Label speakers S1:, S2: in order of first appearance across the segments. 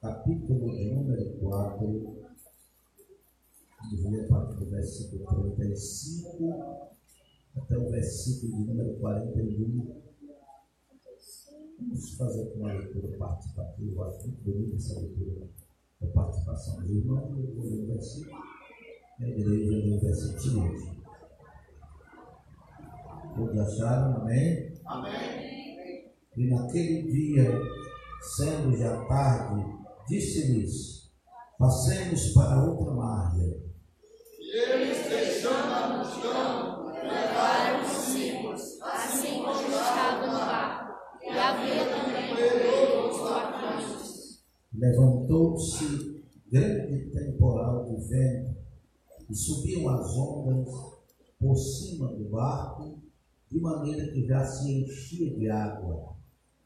S1: capítulo número 4, vamos ler a partir do versículo 35 até o versículo número 41. Vamos fazer uma leitura participativa, acho muito bonita essa leitura da participação dos irmãos. Eu vou ler o versículo, a igreja lê o versículo seguinte. Todos acharam? Amém? Amém. E naquele dia, sendo já tarde, disse-lhes: Passemos para outra margem.
S2: E eles, deixando a multidão, levaram os discípulos, assim como estavam no barco. E havia também outros barcos.
S1: Levantou-se grande temporal de vento e subiam as ondas por cima do barco, de maneira que já se enchia de água.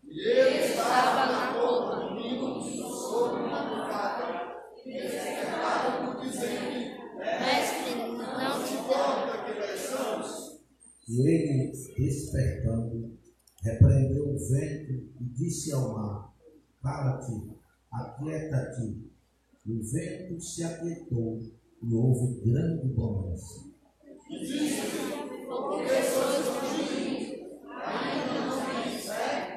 S2: E ele estava na roupa, dormindo sobre uma almofada, e despertado por dizer Mestre, não te importa que peçamos?
S1: E ele, despertando, repreendeu o vento e disse ao mar: Cala-te, aquieta-te. O vento se aquietou e houve grande bonança.
S2: E disse-lhe, porque sois fugidos, ainda não tens fé?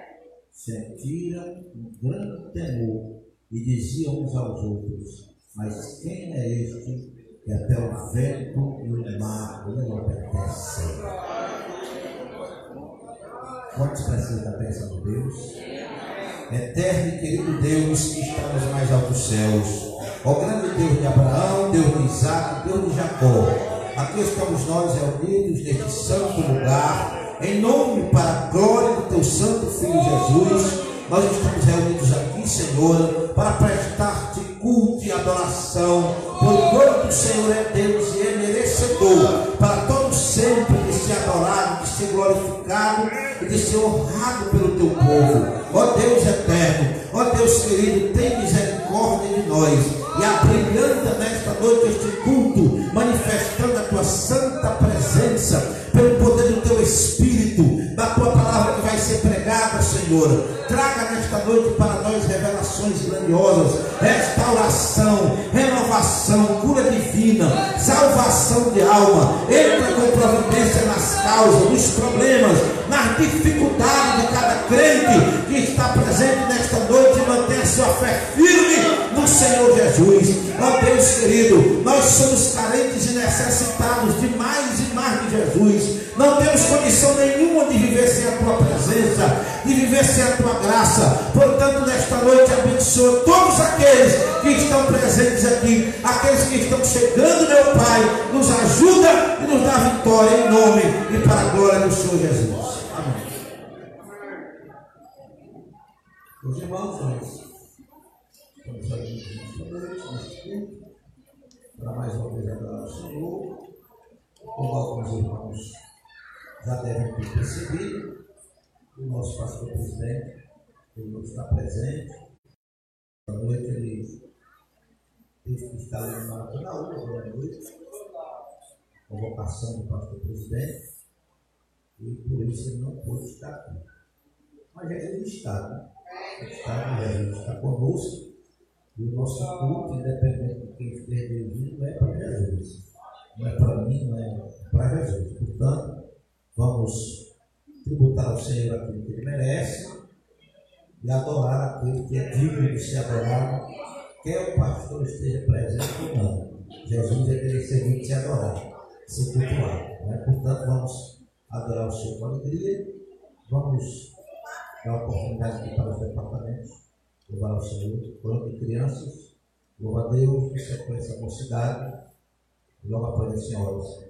S1: Sentiram um grande temor e diziam uns aos outros: Mas quem é este que até o vento e o mar lhe obedecem? Quantos precisam da bênção de Deus? Eterno e querido Deus que está nos mais altos céus, ó grande Deus de Abraão, Deus de Isaac, Deus de Jacó, aqui estamos nós reunidos neste santo lugar, em nome para a glória do teu santo Filho Jesus, nós estamos reunidos aqui, Senhor, para prestar-te culto e adoração, porquanto o Senhor é Deus e é merecedor para todos sempre de ser adorado, de ser glorificado e de ser honrado pelo teu povo. Ó Deus eterno, ó Deus querido, tem misericórdia de nós e abrilhanta nesta noite este culto, manifestando a tua santa presença Senhor. Traga nesta noite para nós revelações grandiosas, restauração, renovação, cura divina, salvação de alma. Entra com providência nas causas, nos problemas, nas dificuldades de cada crente que está presente nesta noite e mantém a sua fé firme no Senhor Jesus. Ó Deus querido, nós somos carentes e necessitados de mais e mais de Jesus. Não temos condição nenhuma de viver sem a tua presença, de viver sem a tua graça. Portanto, nesta noite, abençoa todos aqueles que estão presentes aqui, aqueles que estão chegando, meu Pai. Nos ajuda e nos dá vitória em nome e para a glória do Senhor Jesus. Amém. Os irmãos, nós para mais uma vez adorar o Senhor. Como alguns irmãos já devem ter percebido, o nosso pastor presidente, ele não está presente. À noite ele teve que estar ali no Maracanã, à noite, convocação do pastor presidente, e por isso ele não pôde estar aqui. Mas ele está, né? Está, ele está conosco, e o nosso culto, independente de quem esteja vindo, é para Jesus. Não é para mim, não é para Jesus. Portanto, vamos tributar ao Senhor aquilo que ele merece e adorar aquele que é digno de ser adorado, quer o pastor esteja presente ou não. Jesus é merecedor de ser adorado, ser cultuado. Né? Portanto, vamos adorar o Senhor com alegria, vamos dar a oportunidade aqui para os departamentos, louvar ao Senhor, de crianças, louva a Deus, em sequência a mocidade, logo após as senhoras,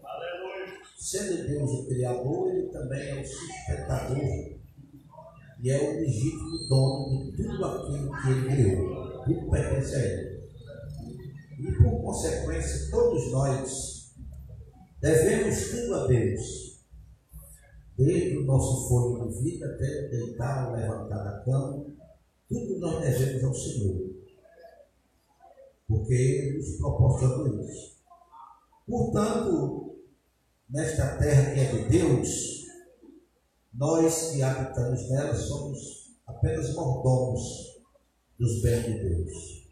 S1: Deus. e é o legítimo dono de tudo aquilo que ele criou. Tudo pertence a ele. E por consequência, todos nós devemos tudo a Deus. Desde o nosso fôlego de vida até deitar ou levantar da cama, tudo nós devemos ao Senhor. Porque Ele nos proporcionou isso. Portanto, nesta terra que é de Deus, nós que habitamos nela somos apenas mordomos dos bens de Deus.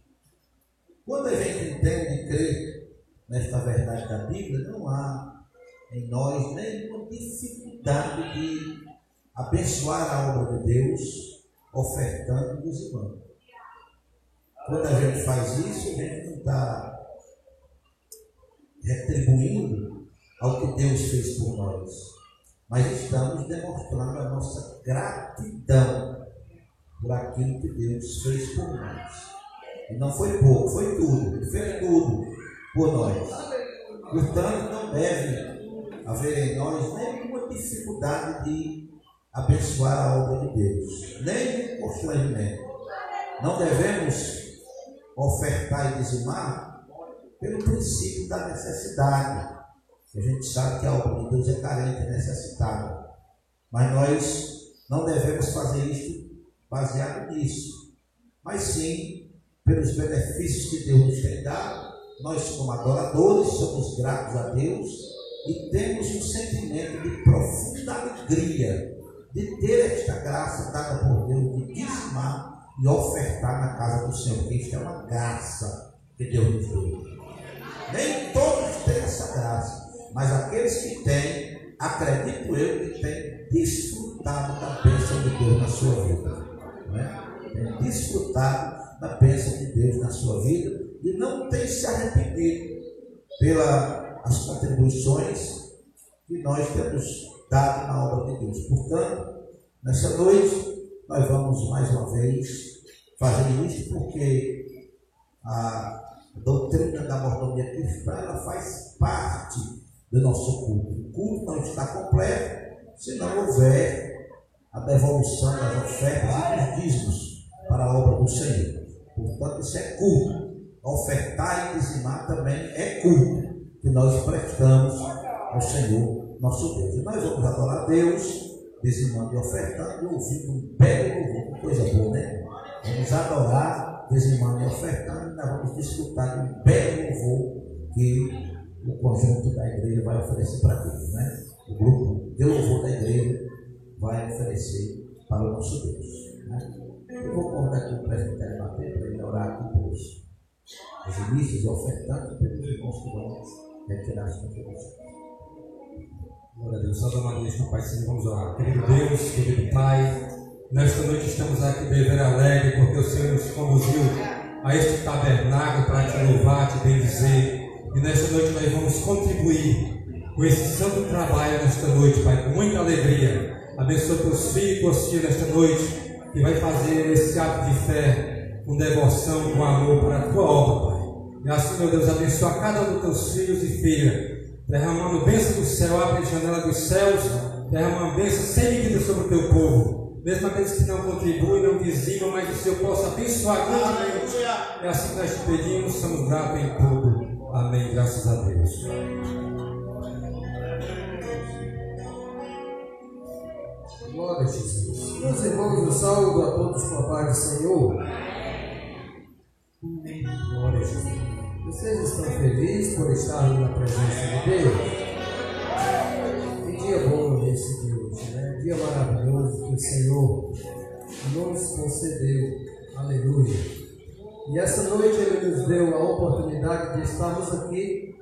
S1: Quando a gente entende e crê nesta verdade da Bíblia, não há em nós nenhuma dificuldade de abençoar a obra de Deus, ofertando e dizimando. Quando a gente faz isso, a gente não está retribuindo ao que Deus fez por nós mas estamos demonstrando a nossa gratidão por aquilo que Deus fez por nós. E não foi pouco, foi tudo, fez tudo por nós. Portanto, não deve haver em nós nenhuma dificuldade de abençoar a obra de Deus, nem constrangimento. Não devemos ofertar e dizimar pelo princípio da necessidade. A gente sabe que a obra de Deus é carente, é necessitada. Mas nós não devemos fazer isto baseado nisso. Mas sim pelos benefícios que Deus nos tem dado. Nós, como adoradores, somos gratos a Deus e temos um sentimento de profunda alegria de ter esta graça dada por Deus de dizimar e ofertar na casa do Senhor. Isto é uma graça que Deus nos deu. Nem todos têm essa graça, mas aqueles que têm, acredito eu, que têm desfrutado da bênção de Deus na sua vida. É? Tem desfrutado da bênção de Deus na sua vida e não tem se arrependido pelas contribuições que nós temos dado na obra de Deus. Portanto, nessa noite, nós vamos mais uma vez fazer isso porque a doutrina da mordomia cristã ela faz parte do nosso culto. O culto não está completo se não houver a devolução das ofertas e dos dízimos para a obra do Senhor. Portanto, isso é culto. Ofertar e dizimar também é culto que nós prestamos ao Senhor nosso Deus. E nós vamos adorar a Deus dizimando e ofertando, e ouvindo um belo louvor, coisa boa, né? Vamos adorar, dizimando e ofertando, e nós vamos desfrutar de um belo louvor que o conjunto da igreja vai oferecer para Deus, né? O grupo de louvor da igreja vai oferecer para o nosso Deus. Né? Eu vou convidar aqui o presbitério bater para ele orar aqui pelos os inícios ofertantes pelos irmãos que vão retirar as contribuições.
S3: Glória a Deus. Salve Maria, meu Pai Senhor, vamos orar. Querido Deus, querido Pai, nesta noite estamos aqui beber alegre porque o Senhor nos conduziu a este tabernáculo para te louvar, te bendizer. E nesta noite nós vamos contribuir com esse santo trabalho nesta noite, Pai, com muita alegria. Abençoa teus filhos e tuas filhas nesta noite, que vai fazer esse ato de fé com devoção, com amor para a tua obra, Pai. E assim, meu Deus, abençoa cada um dos teus filhos e filhas derramando bênção do céu, abre a janela dos céus, derramando bênção sem medida sobre o teu povo. Mesmo aqueles que não contribuem, não dizimam, mas o Senhor possa abençoar grandemente. É assim que nós te pedimos, somos gratos em tudo. Amém. Graças a Deus.
S4: Glória a Jesus. Meus irmãos, eu saúdo a todos com a paz do Senhor. Glória a Jesus. Vocês estão felizes por estarem na presença de Deus? Que dia bom esse de hoje, né? Dia maravilhoso que o Senhor nos concedeu. Aleluia. E essa noite Ele nos deu a oportunidade de estarmos aqui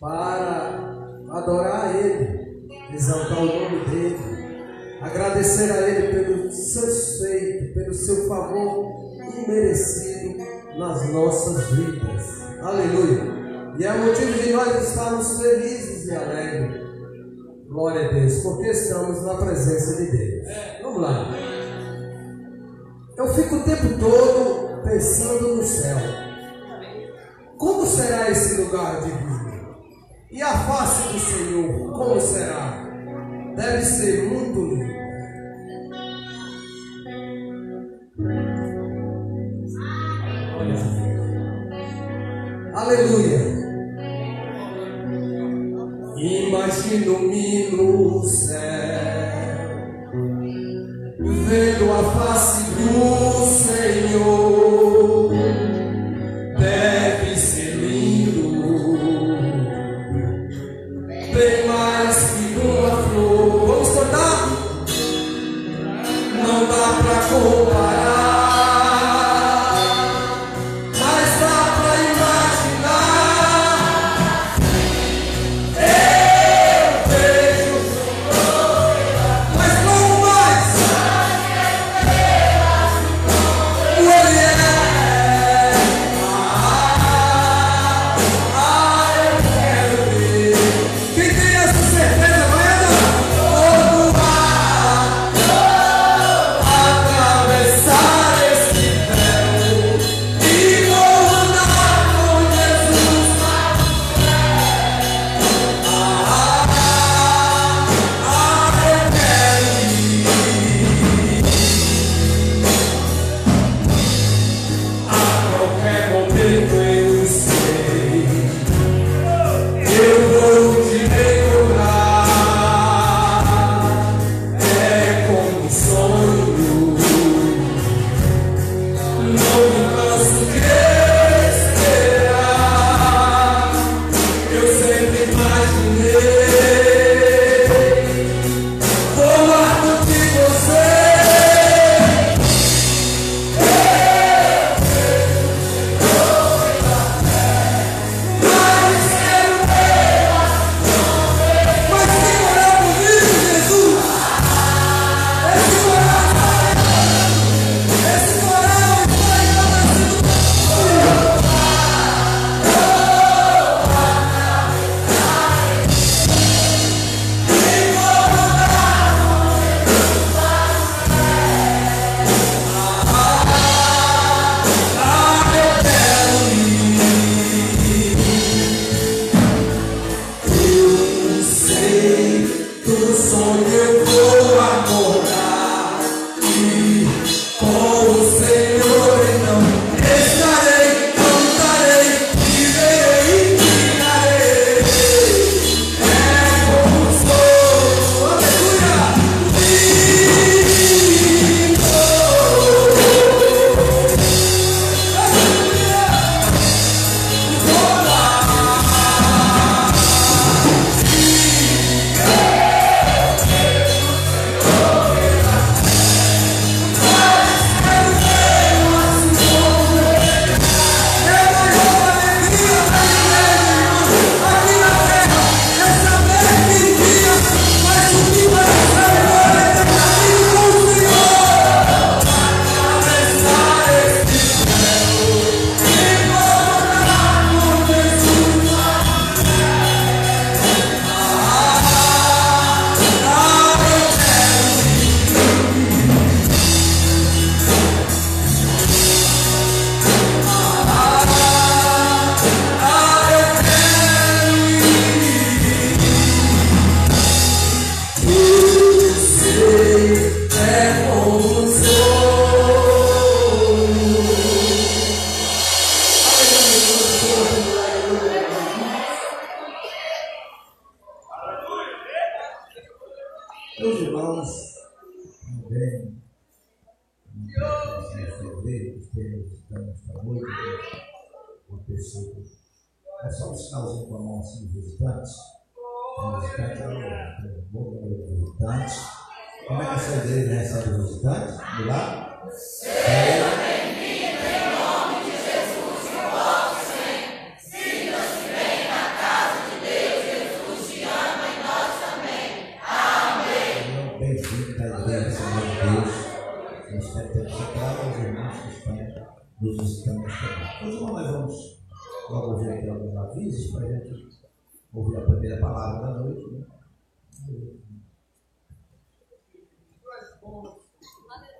S4: para adorar a Ele, exaltar o nome dEle, agradecer a Ele pelo seu feito, pelo seu favor imerecido nas nossas vidas. Aleluia. E é motivo de nós estarmos felizes e alegres. Glória a Deus, porque estamos na presença de Deus. Vamos lá. Eu fico o tempo todo pensando no céu. Como será esse lugar de vida? E a face do Senhor, como será? Deve ser muito lindo. Aleluia. Imagino-me no céu, vendo a face
S1: também. Fevereiro, estamos esta noite uma pessoa. É só um sinalzinho com a mão assim, visitantes. Visitantes, um bom número de visitantes. Como é que essa igreja recebe os visitantes? De lá? Seja nos estamos também. Hoje nós vamos logo ouvir aqui alguns avisos para a gente ouvir a primeira palavra da noite. Né?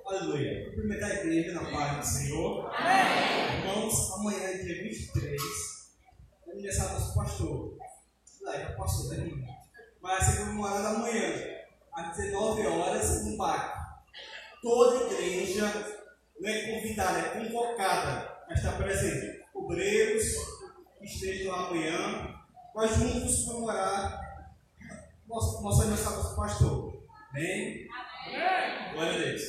S5: Aleluia. Cumprimentar a igreja na paz do Senhor. Amém. Irmãos, amanhã é dia 23, é aniversário do nosso pastor. Lá, já passou, né? Vai ser comemorado amanhã, às 19 horas, no parque. Toda igreja não é convidada, é convocada a estar presente. Obreiros que estejam amanhã, nós juntos comemorar nosso, nosso aniversário do pastor. Amém? Amém? Glória a Deus.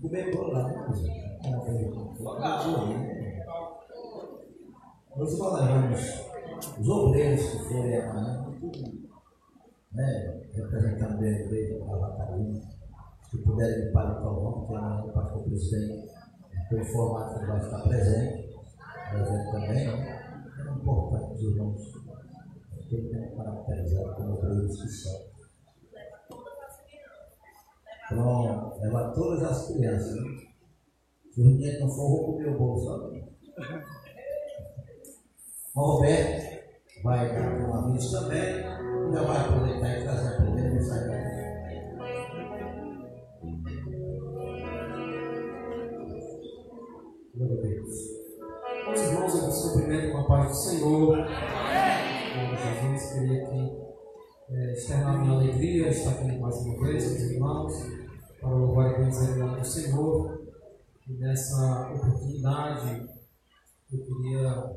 S1: Começou lá, né? Hoje nós vamos, os obreiros que forem amanhã, né, representando bem a igreja da Catarina, se puderem para o Calvão, que amanhã o pastor presidente foi informado que vai estar presente, presente também, né? é importante os irmãos que tenham caracterizado como obreiros que são. Pronto, levar todas as crianças. Né? Se o dinheiro não for, vou comer o bolso. O Roberto vai dar um aviso também já vai aproveitar e trazer a primeira mensagem.
S6: Glória a Deus. Meus irmãos, eu vos cumprimento com a paz do Senhor. Glória Jesus, queria aqui é, externar minha alegria, estar aqui mais uma vez, meus irmãos, para louvar e bendizer o nome do Senhor. E nessa oportunidade, eu queria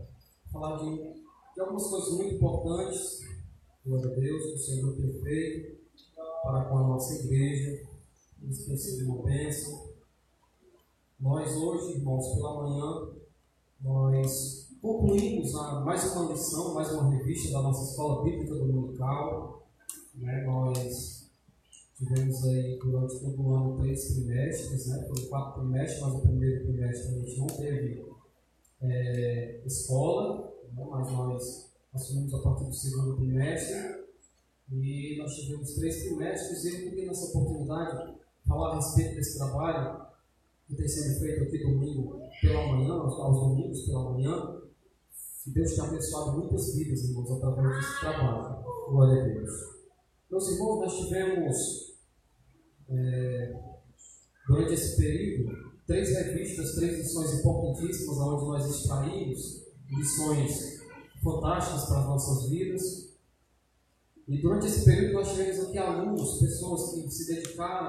S6: falar de, de algumas coisas muito importantes Glória a Deus, que o Senhor tem feito para com a nossa igreja. Isso tem sido uma bênção. Nós hoje, irmãos, pela manhã, nós concluímos a, mais uma lição, mais uma revista da nossa escola bíblica dominical. Né? Nós tivemos aí durante todo o ano três trimestres, né? foram quatro trimestres, mas o primeiro trimestre a gente não teve é, escola? Mas nós assumimos a partir do segundo trimestre e nós tivemos três trimestres e eu queria nessa oportunidade falar a respeito desse trabalho que tem sido feito aqui domingo pela manhã, aos domingos pela manhã. Que Deus tem abençoado muitas vidas, irmãos, através desse trabalho. Glória a Deus. Meus irmãos, nós tivemos, é, durante esse período, três revistas, três lições importantíssimas, onde nós extraímos lições fantásticas para as nossas vidas. E durante esse período nós tivemos aqui alunos, pessoas que se dedicaram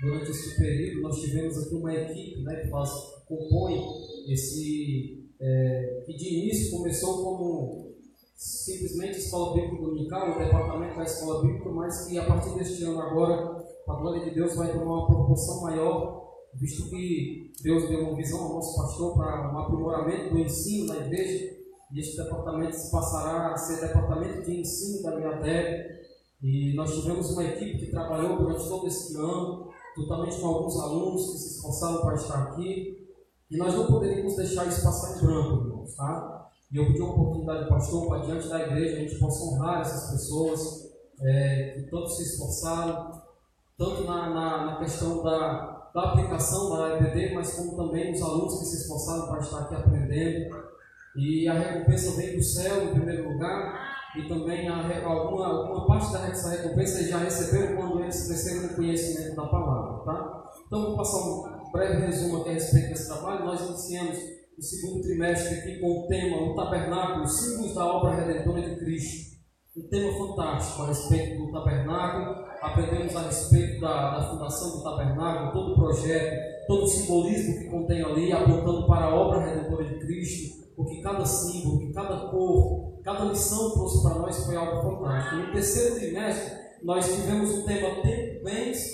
S6: durante esse período. Nós tivemos aqui uma equipe né, que faz, compõe esse. É, que de início começou como simplesmente escola bíblica dominical, o departamento da escola bíblica, mas que a partir deste ano agora, a glória de Deus vai tomar uma proporção maior, visto que Deus deu uma visão ao nosso pastor para um aprimoramento do ensino da igreja e este departamento se passará a ser departamento de ensino da Inglaterra. E nós tivemos uma equipe que trabalhou durante todo esse ano, juntamente com alguns alunos que se esforçaram para estar aqui. E nós não poderíamos deixar isso passar em branco, irmãos, tá? E eu pedi uma oportunidade, pastor, para diante da igreja a gente possa honrar essas pessoas é, que tanto se esforçaram, tanto na, na, na questão da, da aplicação da EPD, mas como também os alunos que se esforçaram para estar aqui aprendendo. E a recompensa vem do céu, em primeiro lugar, e também a, alguma, alguma parte dessa recompensa eles já receberam quando eles cresceram no conhecimento da palavra. Tá? Então, vou passar um breve resumo aqui a respeito desse trabalho. Nós iniciamos o segundo trimestre aqui com o tema O Tabernáculo, símbolos da obra redentora de Cristo. Um tema fantástico a respeito do tabernáculo. Aprendemos a respeito da, da fundação do tabernáculo, todo o projeto, todo o simbolismo que contém ali, apontando para a obra redentora de Cristo porque cada símbolo, que cada cor, cada lição trouxe para nós foi algo fantástico. No terceiro trimestre, nós tivemos o tema Tempo, Bens,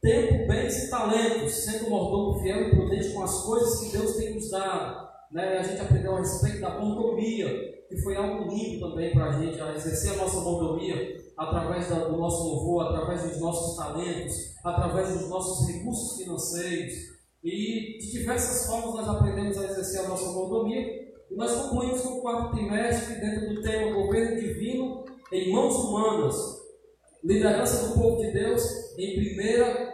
S6: Tempo, Bens e Talentos, sendo mordomo fiel e prudente com as coisas que Deus tem nos dado. Né? A gente aprendeu a respeito da mordomia, que foi algo lindo também para a gente, a exercer a nossa mordomia através do nosso louvor, através dos nossos talentos, através dos nossos recursos financeiros. E de diversas formas nós aprendemos a exercer a nossa mordomia. E nós concluímos com o quarto trimestre dentro do tema Governo Divino em Mãos Humanas, liderança do povo de Deus em 1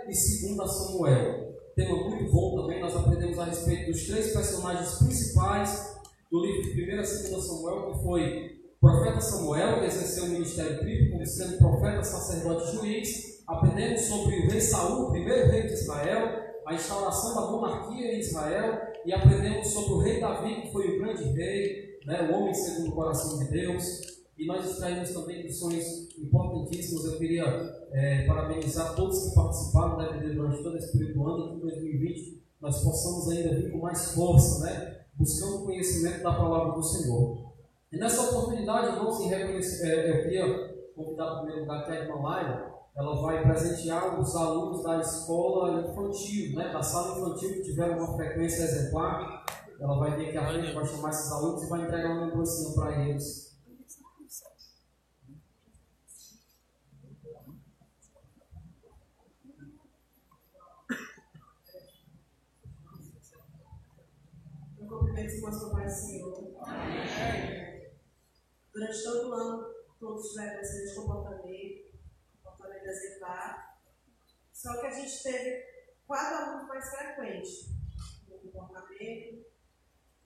S6: e 2 Samuel. Tema muito bom também, nós aprendemos a respeito dos três personagens principais do livro de 1 e 2 Samuel, que foi o profeta Samuel, que exerceu o ministério triplo como sendo profeta, sacerdote e juiz. Aprendemos sobre o rei Saul, o primeiro rei de Israel, a instauração da monarquia em Israel, e aprendemos sobre o rei Davi, que foi o grande rei, né, o homem segundo o coração de Deus. E nós extraímos também lições importantíssimas. Eu queria é, parabenizar todos que participaram né, durante todo esse período do ano, que em 2020 nós possamos ainda vir com mais força, né, buscando o conhecimento da palavra do Senhor. E nessa oportunidade, irmãos, em reconhecer, é, eu queria convidar em primeiro lugar a irmã ela vai presentear os alunos da escola infantil, né, da sala infantil que tiveram uma frequência exemplar. Ela vai vir aqui à frente, vai chamar esses alunos e vai entregar uma lembrancinha para eles
S7: Cumprimento com a paz Senhor. Amém. Durante todo o ano, todos tiveram esse comportamento, comportamento exemplar. Só que a gente teve quatro alunos mais frequentes no comportamento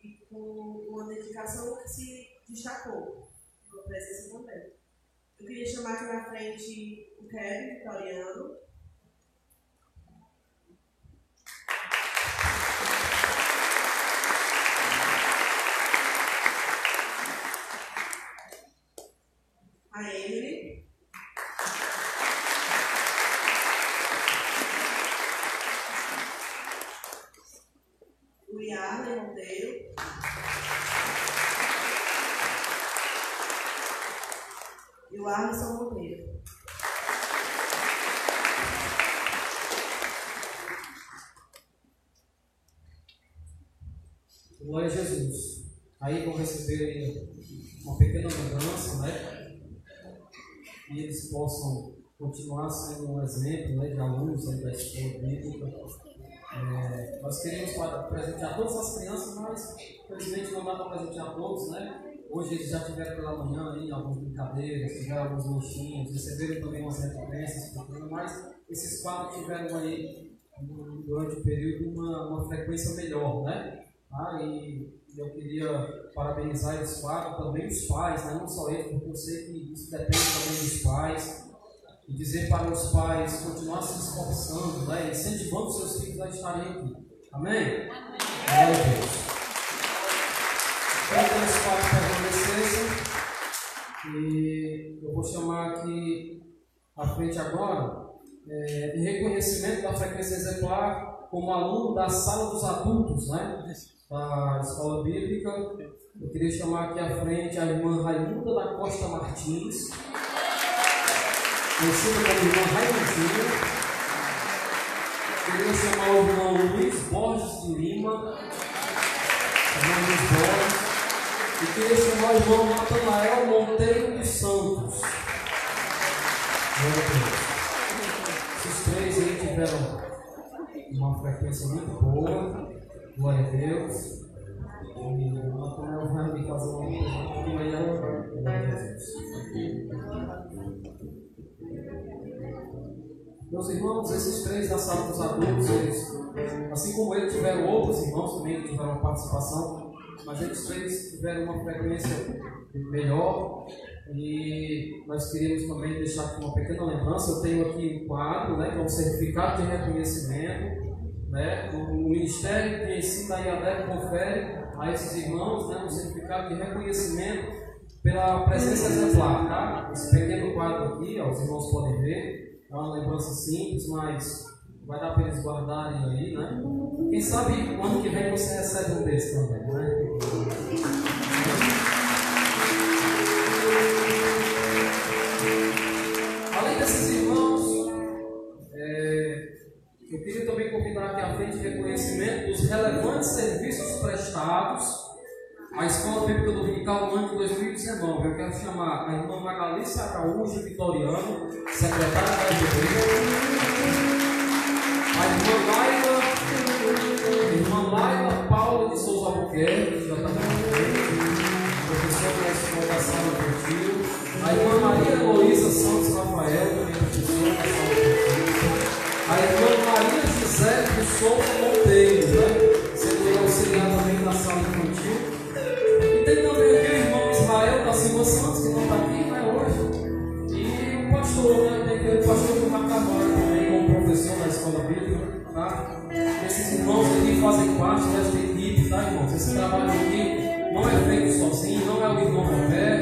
S7: e com uma dedicação que se destacou na presença também. Eu queria chamar aqui na frente o Kevin Vitoriano. A Emily. O Yarley Monteiro. E o Arlisson Monteiro.
S6: Glória a Jesus. Aí vão receber uma pequena mudança, né? que possam continuar sendo um exemplo né, de alunos da escola bíblica. É, nós queremos presentear todas as crianças, mas infelizmente não dá para presentear todos, né? Hoje eles já tiveram pela manhã aí algumas brincadeiras, tiveram alguns lanchinhos, receberam também umas recompensas, mas esses quatro tiveram aí durante o período uma, uma frequência melhor, né? Ah, e eu queria parabenizar eles quatro, também os pais, né? não só eles, porque eu sei que isso depende também dos pais. E dizer para os pais continuar se esforçando, né? incentivando seus filhos a estarem aqui. Amém? Glória a Deus. Quero que os pais permanecessem. E eu vou chamar aqui à frente agora, é, em reconhecimento da frequência exemplar, como aluno da sala dos adultos, né? Da escola bíblica. Eu queria chamar aqui à frente a irmã Raimunda da Costa Martins, conhecida como irmã Raimundinha. Queria chamar o irmão Luiz Borges de Lima, irmão Luiz Borges. E queria chamar o irmão Natanael Monteiro dos Santos. Esses três aí tiveram uma frequência muito boa. Glória a Deus. E o Natanael vai me fazer uma pergunta de manhã. Meus irmãos, esses três da sala dos adultos, eles, assim como eles tiveram outros irmãos também que tiveram uma participação, mas eles três tiveram uma frequência melhor e nós queríamos também deixar aqui uma pequena lembrança. Eu tenho aqui um quadro, né, que é um certificado de reconhecimento né? O Ministério de Ensino da IADEC confere a esses irmãos né, um certificado de reconhecimento pela presença exemplar. Tá? Esse pequeno quadro aqui, ó, os irmãos podem ver, é uma lembrança simples, mas vai dar para eles guardarem aí. Né? Quem sabe o ano que vem você recebe um desses também. Né? Ano de 2019. Eu quero chamar a irmã Magalícia Araújo Vitoriano, secretária da igreja. A irmã Laila, irmã Laila Paula de Souza Albuquerque, que já está professora da Escola da Sala Infantil. A irmã Maria Heloísa Santos Rafael, também professora da Sala Infantil. A irmã Maria Gisele do Souza Monteiro, né? sendo auxiliar também da Sala Infantil. E tem também Silva Santos, que não está aqui né, hoje. E o pastor, né? Aquele pastor do Macamarra também, como professor da Escola Bíblica. Tá? Esses irmãos aqui fazem parte desta equipe, tá, irmãos? Esse trabalho aqui não é feito sozinho, não é o irmão Roberto,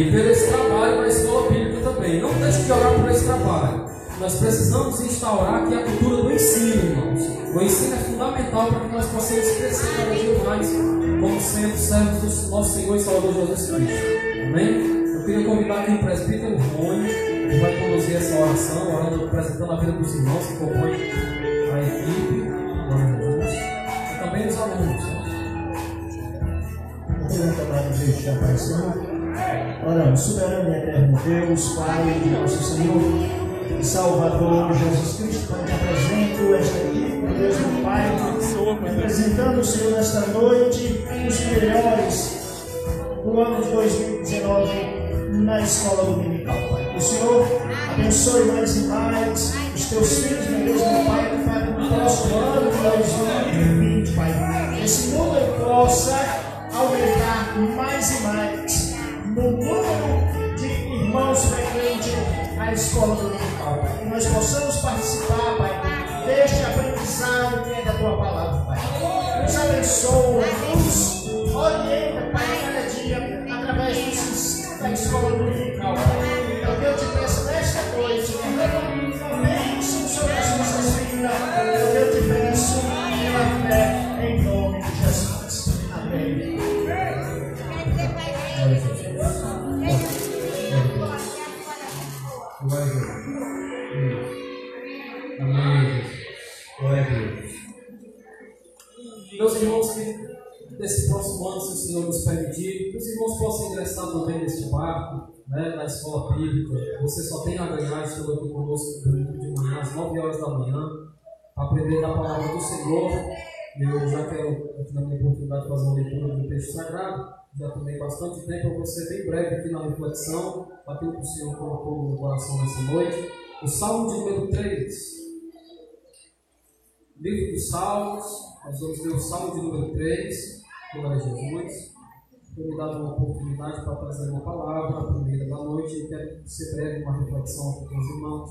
S6: E pelo esse trabalho na escola bíblica também. Não deixe de orar por esse trabalho. Nós precisamos instaurar aqui a cultura do ensino, irmãos. O ensino é fundamental para que nós possamos crescer cada dia mais como sendo servos do nosso Senhor e Salvador Jesus Cristo. Amém? Eu queria convidar aqui o presbítero Rony, que vai conduzir essa oração, orando, apresentando a vida dos irmãos que compõem a equipe. A. E também os alunos.
S8: Muito obrigado, Deus, já apareceu. Oramos, soberano e eterno Deus, Pai nosso Senhor e Salvador Jesus Cristo, te apresento esta equipe, Deus meu Pai, representando o Senhor nesta noite, os melhores do ano de 2019 na escola dominical, Pai. Que o Senhor abençoe mais e mais os teus filhos, meu Deus, meu Pai, que no próximo ano de 2020, Pai, esse número possa aumentar mais e mais escola dominical, Pai. Que nós possamos participar, Pai, deste aprendizado que é da tua palavra, Pai. Nos abençoa, nos orienta, Pai, cada dia através do ensino da escola dominical,
S6: irmãos possam ingressar também neste barco, né, na escola bíblica. Você só tem a ganhar, estando aqui conosco no domingo de manhã, às 9 horas da manhã, para aprender da palavra do Senhor. Eu já quero, na minha oportunidade, fazer uma leitura do texto sagrado. Já tomei bastante tempo, eu vou ser bem breve aqui na reflexão, aquilo que o Senhor colocou no meu coração nessa noite. O Salmo de número 3. Livro dos Salmos, nós vamos ler o Salmo de número 3, glória a Jesus. Me dado uma oportunidade para trazer uma palavra, a primeira da noite, eu quero ser breve uma reflexão com os irmãos.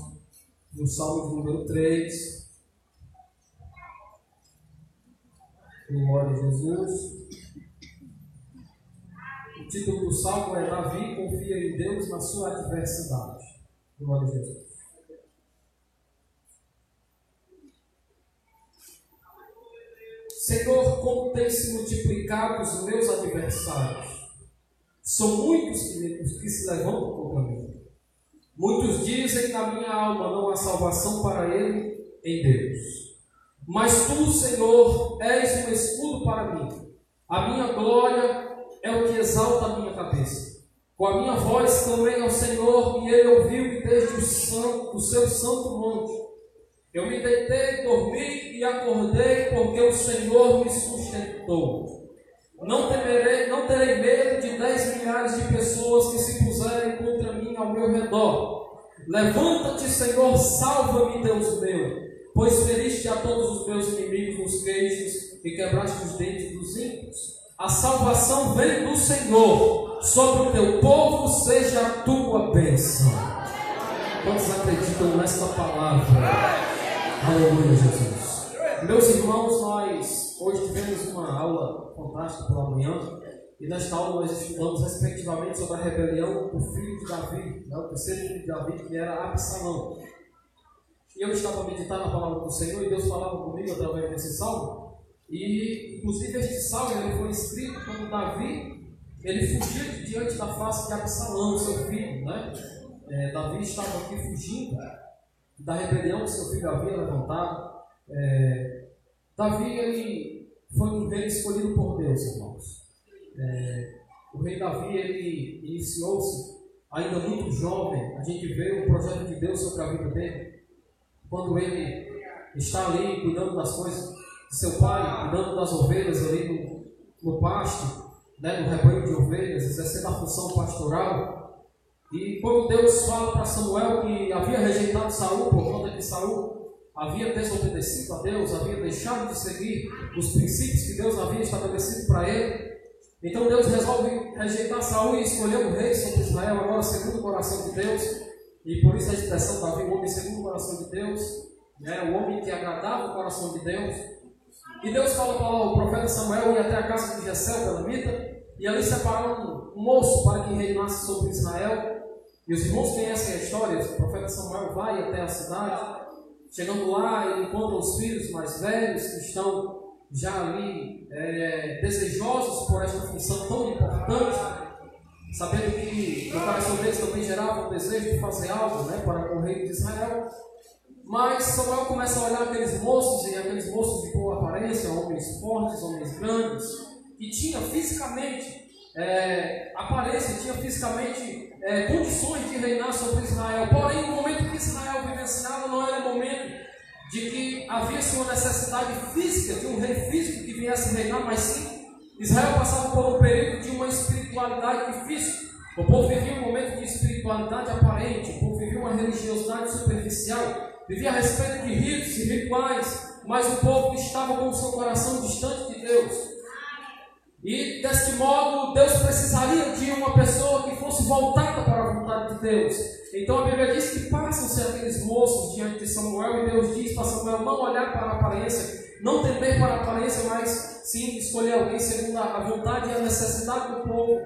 S6: No Salmo número 3, glória a Jesus. O título do salmo é Davi confia em Deus na sua adversidade. Glória a Jesus. Senhor, como tem se multiplicado os meus adversários? São muitos que, se levantam contra mim. Muitos dizem na minha alma não há salvação para ele em Deus. Mas tu, Senhor, és um escudo para mim. A minha glória é o que exalta a minha cabeça. Com a minha voz clamei ao Senhor e ele ouviu-me desde o, santo, o seu santo monte. Eu me deitei, dormi e acordei, porque o Senhor me sustentou. Não temerei, não terei medo de dez milhares de pessoas que se puserem contra mim ao meu redor. Levanta-te, Senhor, salva-me, Deus meu, pois feriste a todos os meus inimigos nos queixos e quebraste os dentes dos ímpios. A salvação vem do Senhor, sobre o teu povo seja a tua bênção. Quantos acreditam nesta palavra? Aleluia, Jesus. Meus irmãos, nós hoje tivemos uma aula fantástica pela manhã. E nesta aula nós estudamos respectivamente sobre a rebelião do filho de Davi, né, o terceiro filho de Davi, que era Absalão. E eu estava meditando a palavra do Senhor e Deus falava comigo através desse salmo. E, inclusive, este salmo ele foi escrito quando Davi ele fugiu de diante da face de Absalão, seu filho. Né? É, Davi estava aqui fugindo da rebelião que seu filho havia levantado. É, Davi ele foi um rei escolhido por Deus, irmãos. É, o rei Davi ele iniciou-se ainda muito jovem. A gente vê o projeto de Deus sobre a vida dele. Quando ele está ali cuidando das coisas de seu pai, cuidando das ovelhas ali no, no pasto, né, no rebanho de ovelhas, exercendo a função pastoral. E quando Deus fala para Samuel que havia rejeitado Saul por conta que Saul havia desobedecido a Deus, havia deixado de seguir os princípios que Deus havia estabelecido para ele, então Deus resolve rejeitar Saul e escolher um rei sobre Israel, agora segundo o coração de Deus. E por isso a expressão Davi, o homem segundo o coração de Deus, né, o homem que agradava o coração de Deus. E Deus fala para o profeta Samuel ir até a casa de Jessé, o e ali separaram um moço para que reinasse sobre Israel. E os irmãos conhecem a história, o profeta Samuel vai até a cidade, chegando lá, ele encontra os filhos mais velhos que estão já ali é, desejosos por esta função tão importante, sabendo que no coração deles também gerava o desejo de fazer algo né, para o rei de Israel. Mas Samuel começa a olhar aqueles moços e aqueles moços de boa aparência, homens fortes, homens grandes, que tinham fisicamente é, aparência, tinha fisicamente é, condições de reinar sobre Israel. Porém, no momento que Israel vivenciava, não era o momento de que havia uma necessidade física de um rei físico que viesse reinar, mas sim Israel passava por um período de uma espiritualidade difícil. O povo vivia um momento de espiritualidade aparente, o povo vivia uma religiosidade superficial, vivia a respeito de ritos e rituais, mas o povo estava com o seu coração distante de Deus. E deste modo, Deus precisaria de uma pessoa que fosse voltada para a vontade de Deus. Então a Bíblia diz que passam-se aqueles moços diante de Samuel e Deus diz para Samuel não olhar para a aparência, não tender para a aparência, mas sim escolher alguém segundo a vontade e a necessidade do povo.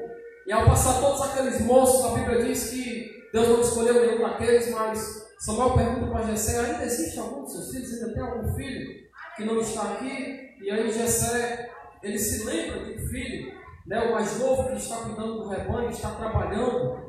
S6: E ao passar todos aqueles moços, a Bíblia diz que Deus não escolheu nenhum daqueles, mas Samuel pergunta para Jessé, ainda existe algum dos seus filhos? Ainda tem algum filho que não está aqui? E aí Jessé ele se lembra de um filho, né, o mais novo que está cuidando do rebanho, está trabalhando.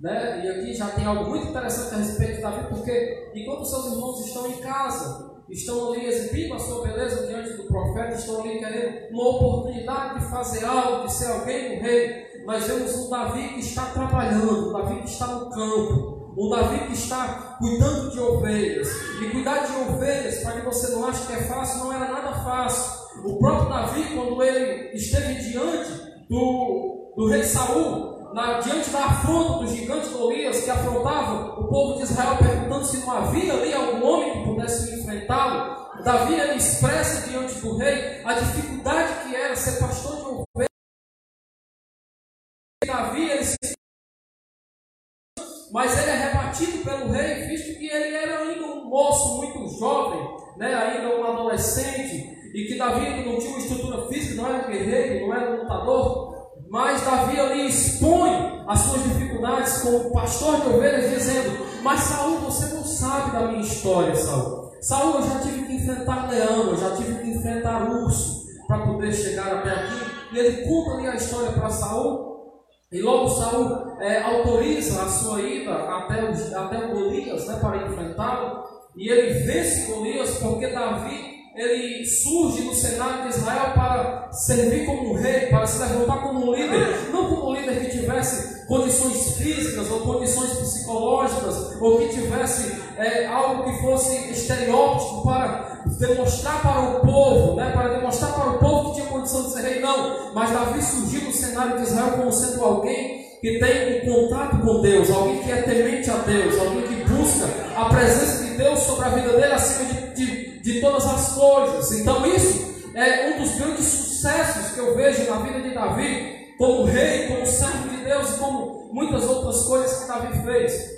S6: Né? E aqui já tem algo muito interessante a respeito de Davi, porque enquanto seus irmãos estão em casa, estão ali exibindo a sua beleza diante do profeta, estão ali querendo uma oportunidade de fazer algo, de ser alguém no rei, nós vemos um Davi que está trabalhando, um Davi que está no campo, um Davi que está cuidando de ovelhas. E cuidar de ovelhas, para que você não ache que é fácil, não era nada fácil. O próprio Davi, quando ele esteve diante do, do rei Saul, na, diante da afronta do gigante Golias que afrontava o povo de Israel, perguntando se não havia ali algum homem que pudesse enfrentá-lo, Davi ele expressa diante do rei a dificuldade que era ser pastor de ovelhas. Davi ele se mas ele é rebatido pelo rei, visto que ele era ainda um moço muito jovem, né, ainda um adolescente, e que Davi não tinha uma estrutura física, não era guerreiro, não era lutador, mas Davi ali expõe as suas dificuldades como pastor de ovelhas, dizendo: Mas Saul, você não sabe da minha história, Saul. Saul, eu já tive que enfrentar leão, eu já tive que enfrentar urso para poder chegar até aqui. E ele conta ali a história para Saul. E logo Saul é, autoriza a sua ida até até Golias né, para enfrentá-lo. E ele vence Golias porque Davi ele surge no cenário de Israel para servir como um rei, para se levantar como um líder, não como um líder que tivesse condições físicas ou condições psicológicas, ou que tivesse é, algo que fosse estereótipo para demonstrar para o povo, né, para demonstrar para o povo que tinha condição de ser rei, não. Mas Davi surgiu no cenário de Israel como sendo alguém que tem um contato com Deus, alguém que é temente a Deus, alguém que busca a presença de Deus sobre a vida dele acima de, de de todas as coisas. Então, isso é um dos grandes sucessos que eu vejo na vida de Davi, como rei, como servo de Deus e como muitas outras coisas que Davi fez.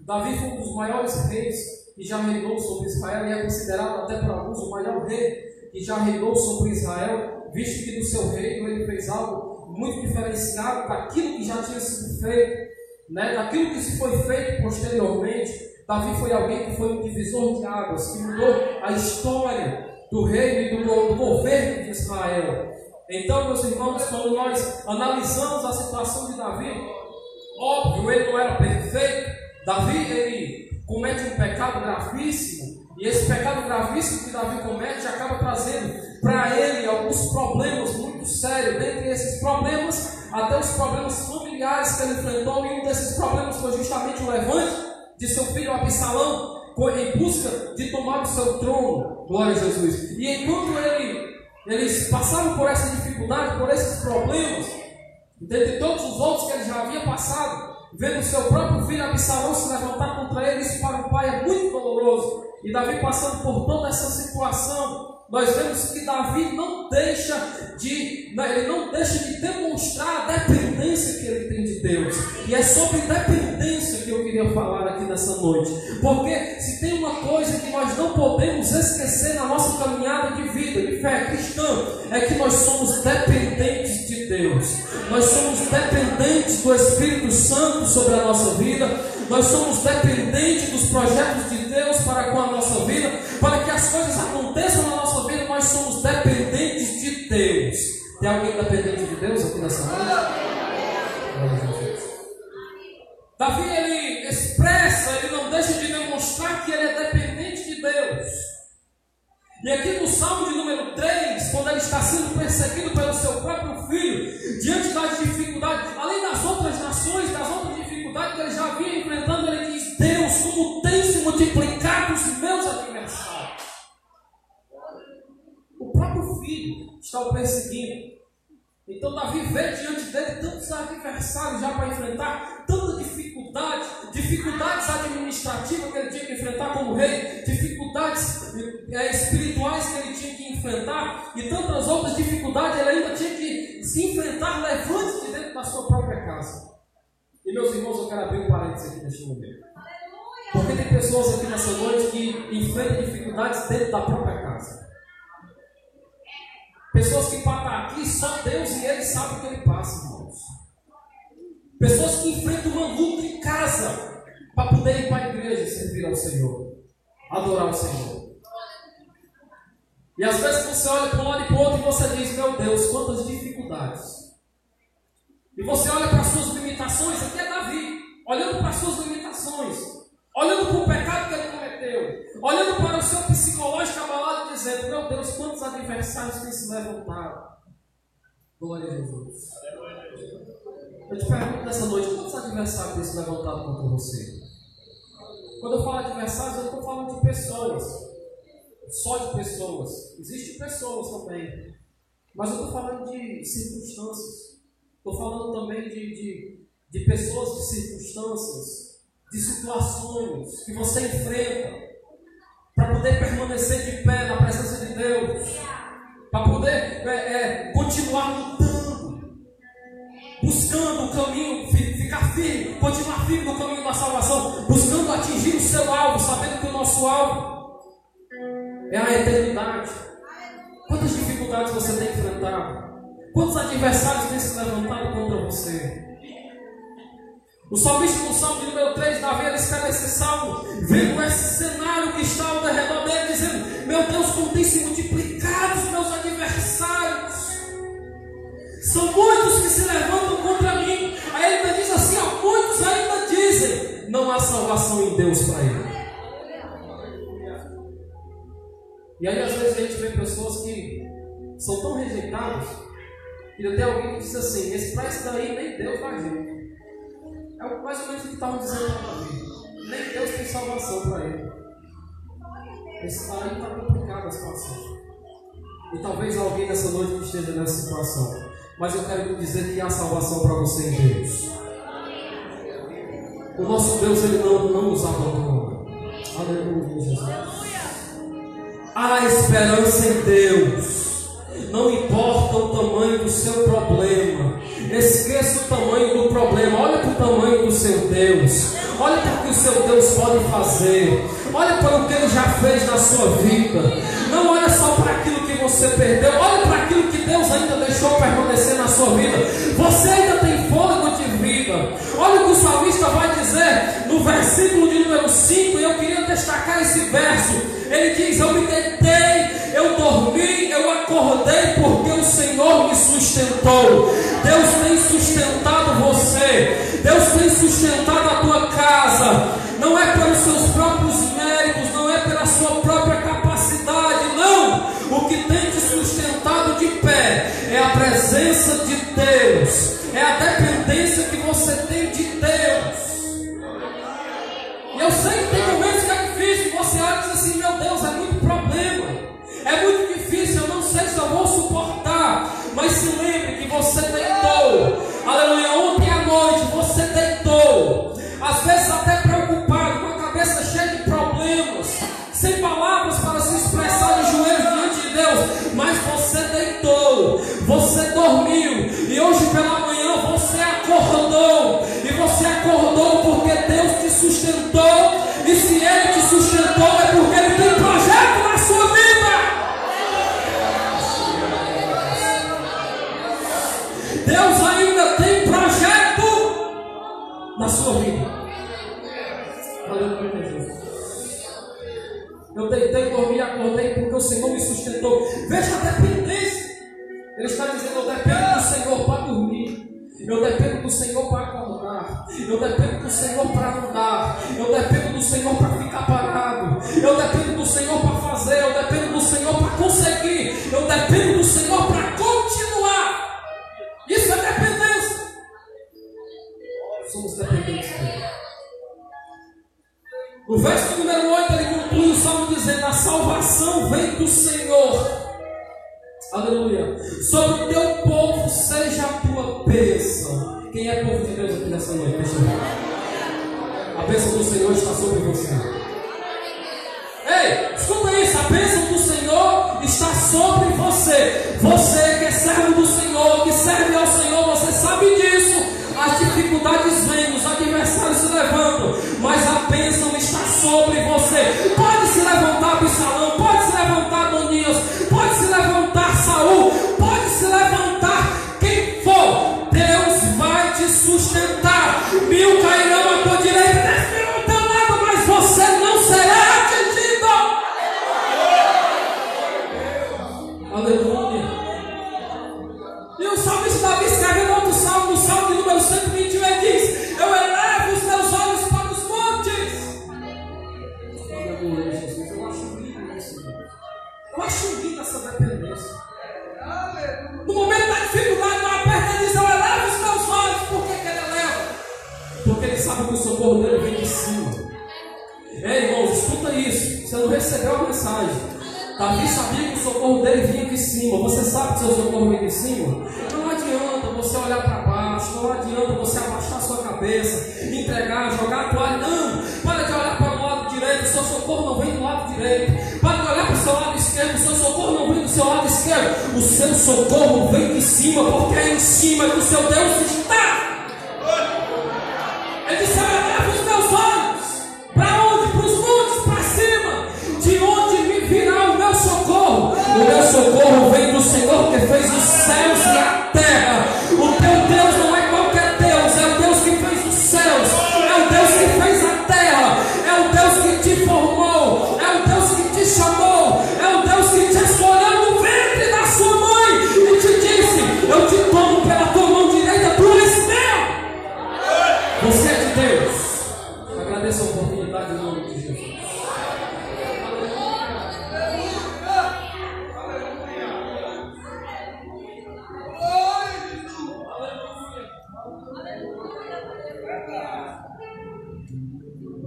S6: Davi foi um dos maiores reis que já reinou sobre Israel e é considerado até por alguns o maior rei que já reinou sobre Israel, visto que do seu reino ele fez algo muito diferenciado daquilo que já tinha sido feito, né? daquilo que se foi feito posteriormente. Davi foi alguém que foi um divisor de águas, que mudou a história do reino e do, do governo de Israel. Então, meus irmãos, quando nós analisamos a situação de Davi, óbvio, ele não era perfeito. Davi, ele comete um pecado gravíssimo, e esse pecado gravíssimo que Davi comete acaba trazendo para ele alguns problemas muito sérios. Dentre esses problemas, até os problemas familiares que ele enfrentou, e um desses problemas foi justamente o levante de seu filho Absalão, em busca de tomar o seu trono. Glória a Jesus. E enquanto ele, eles passavam por essa dificuldade, por esses problemas, dentre todos os outros que ele já havia passado, vendo seu próprio filho Absalão se levantar contra ele, isso para o pai é muito doloroso. E Davi passando por toda essa situação, nós vemos que Davi não deixa de, né, ele não deixa de demonstrar a dependência que ele tem de Deus. E é sobre dependência queria falar aqui nessa noite. Porque se tem uma coisa que nós não podemos esquecer na nossa caminhada de vida, de fé cristã, é que nós somos dependentes de Deus. Nós somos dependentes do Espírito Santo sobre a nossa vida. Nós somos dependentes dos projetos de Deus para com a nossa vida, para que as coisas aconteçam na nossa vida, nós somos dependentes de Deus. Tem alguém dependente de Deus aqui nessa noite? Davi ele expressa, ele não deixa de demonstrar que ele é dependente de Deus. E aqui no Salmo de número 3, quando ele está sendo perseguido pelo seu próprio filho, diante das dificuldades, além das outras nações, das outras dificuldades que ele já vinha enfrentando, ele diz: Deus, como tem se multiplicado os meus adversários. O próprio filho está o perseguindo. Então Davi vê diante dele tantos adversários já para enfrentar, tanta dificuldade, dificuldades administrativas que ele tinha que enfrentar como rei, dificuldades é, espirituais que ele tinha que enfrentar e tantas outras dificuldades ele ainda tinha que se enfrentar levante de dentro da sua própria casa. E meus irmãos, eu quero abrir um parênteses aqui neste momento. Porque tem pessoas aqui nessa noite que enfrentam dificuldades dentro da própria casa. Pessoas que param aqui, só Deus e Ele sabem o que Ele passa, irmãos. Pessoas que enfrentam uma luta em casa para poder ir para a igreja servir ao Senhor, adorar o Senhor. E às vezes você olha para um lado e para o outro e você diz: Meu Deus, quantas dificuldades. E você olha para as suas limitações, aqui é Davi, olhando para as suas limitações, olhando para o pecado que ele cometeu, olhando para o seu psicológico abalado, dizendo: Meu Deus, quantos adversários têm se levantado. Glória a Jesus. Eu te pergunto nessa noite: quantos adversários têm se levantado contra você? Quando eu falo adversários, eu não estou falando de pessoas, só de pessoas. Existem pessoas também, mas eu estou falando de circunstâncias. Estou falando também de, de, de pessoas, de circunstâncias, de situações que você enfrenta para poder permanecer de pé na presença de Deus, para poder é, é, continuar lutando, buscando o caminho, ficar firme, continuar firme no caminho da salvação, buscando atingir o seu alvo, sabendo que o nosso alvo é a eternidade. Quantas dificuldades você tem enfrentado? Quantos adversários têm se levantado contra você? O salmista no salmo número 3, Davi, ele escreve esse salmo, vendo esse cenário que está ao redor dele, dizendo: Meu Deus, como tem se multiplicado os meus adversários. São muitos que se levantam contra mim. Aí ele ainda diz assim: ó, muitos ainda dizem: Não há salvação em Deus para ele. E aí às vezes a gente vê pessoas que são tão rejeitadas e até alguém que diz assim, esse para esse daí nem Deus vai vir. É mais ou menos o que estavam dizendo para Davi. Nem Deus tem salvação para ele. Esse daí está complicado a situação. E talvez alguém nessa noite esteja nessa situação. Mas eu quero dizer que há salvação para você em Jesus. O nosso Deus, Ele não, não nos abandona. Aleluia, Jesus. Há esperança em Deus. Não importa o tamanho do seu problema. Esqueça o tamanho do problema. Olha para o tamanho do seu Deus. Olha para o que o seu Deus pode fazer. Olha para o que Ele já fez na sua vida. Não olha só para aquilo que você perdeu, Olhe para aquilo que Deus ainda deixou permanecer na sua vida. Você ainda tem fôlego de vida. Olha o que o salmista vai dizer no versículo de número 5, e eu queria destacar esse verso. Ele diz: Eu me deitei, eu dormi, eu acordei, porque o Senhor me sustentou. Deus tem sustentado você, Deus tem sustentado a tua casa. Não é pelos seus próprios méritos, não é a presença de Deus, é a dependência que você tem de Deus. E eu sei que tem momentos que é difícil, você acha assim, meu Deus, é muito problema, é muito difícil, eu não sei se eu vou suportar, mas se lembre que você deitou, aleluia, ontem à noite você deitou, às vezes Você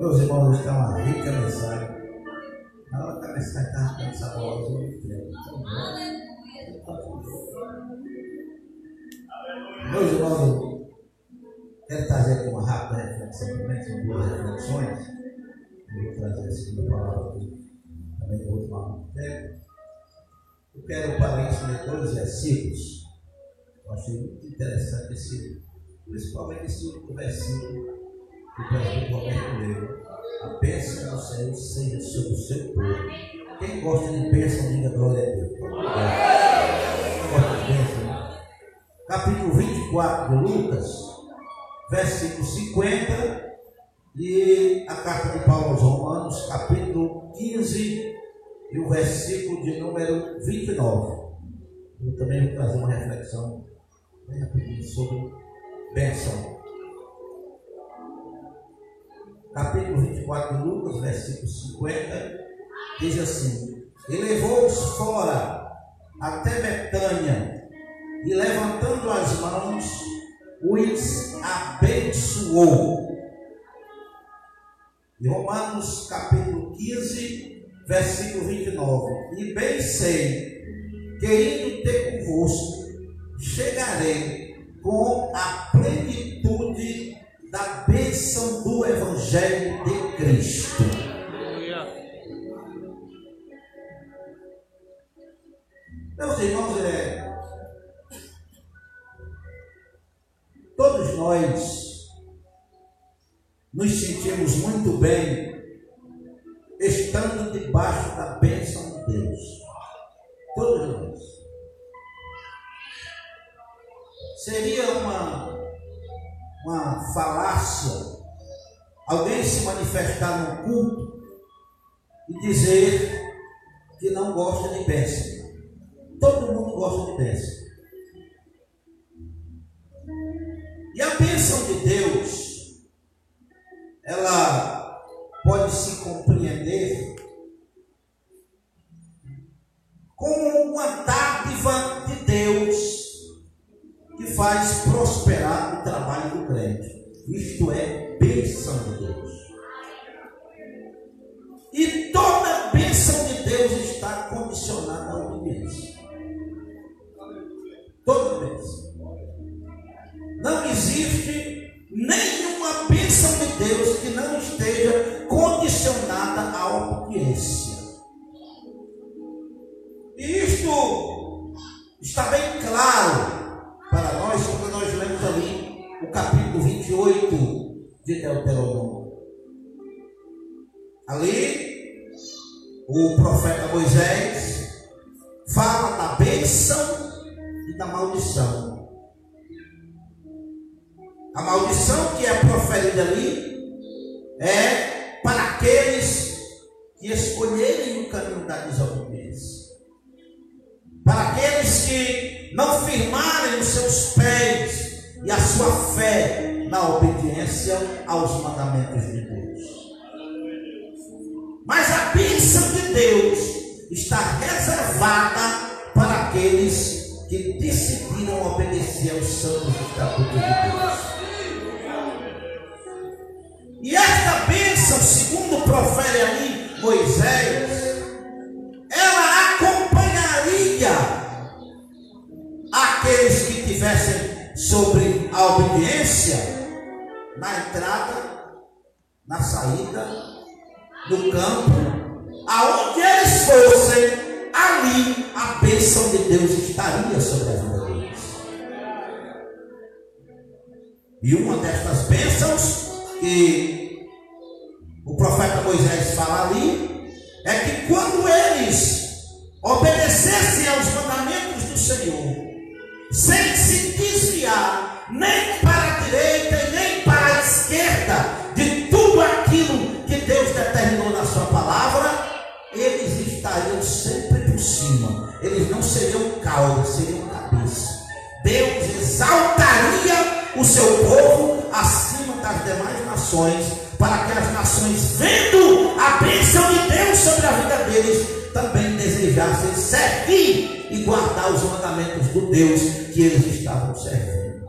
S6: Meus irmãos,
S1: hoje está uma rica mensagem. Ela está nessa carta, nessa bola, todo o Meus irmãos, quero trazer aqui uma rápida reflexão também, são duas reflexões. Eu vou trazer a segunda palavra aqui, também vou tomar muito tempo. Eu quero para isso ler dois versículos. Eu achei muito interessante esse, principalmente esse último versículo que o pastor Roberto leu. A bênção do Senhor seja sobre o seu povo. Quem gosta de bênção, diga glória a Deus. Quem gosta de bênção? Capítulo 24 de Lucas, versículo 50. E a carta de Paulo aos Romanos, capítulo 15, e o versículo de número 29. Eu também vou trazer uma reflexão bem rapidinho sobre bênção. Capítulo 24 de Lucas, versículo 50, diz assim: E levou-os fora até Betânia, e levantando as mãos, os abençoou. E Romanos capítulo 15, versículo 29. E bem sei que ter convosco, chegarei com a plenitude da bênção do Evangelho de Cristo. Meus irmãos, é, todos nós nos sentimos muito bem estando debaixo da bênção de Deus. Todos nós. Seria uma, uma falácia alguém se manifestar no culto e dizer que não gosta de bênção. Todo mundo gosta de bênção. E a bênção de Deus, ela pode se compreender como uma dádiva de Deus faz prosperar o trabalho do crente. Isto é bênção de Deus. E toda bênção de Deus está condicionada à obediência. Toda bênção. Não existe nenhuma bênção de Deus que não esteja condicionada à obediência. E isto está bem claro para nós quando nós lemos ali o capítulo 28 de Deuteronômio. Ali, o profeta Moisés fala da bênção e da maldição. A maldição que é proferida ali é para aqueles que escolherem o caminho da desobediência. Para aqueles que não firmarem os seus pés e a sua fé na obediência aos mandamentos de Deus. Mas a bênção de Deus está reservada para aqueles que decidiram obedecer aos santos estatutos de Deus. E esta bênção, segundo profere ali Moisés, ela acompanharia aqueles sobre a obediência na entrada, na saída, no campo, aonde eles fossem, ali a bênção de Deus estaria sobre a vida deles. E uma destas bênçãos que o profeta Moisés fala ali é que quando eles obedecessem aos mandamentos do Senhor, sem se desviar nem para a direita e nem para a esquerda de tudo aquilo que Deus determinou na sua palavra, eles estariam sempre por cima. Eles não seriam cauda, seriam cabeça. Deus exaltaria o seu povo acima das demais nações, para que as nações, vendo a bênção de Deus sobre a vida deles, também desejassem servir e guardar os mandamentos do Deus que eles estavam servindo.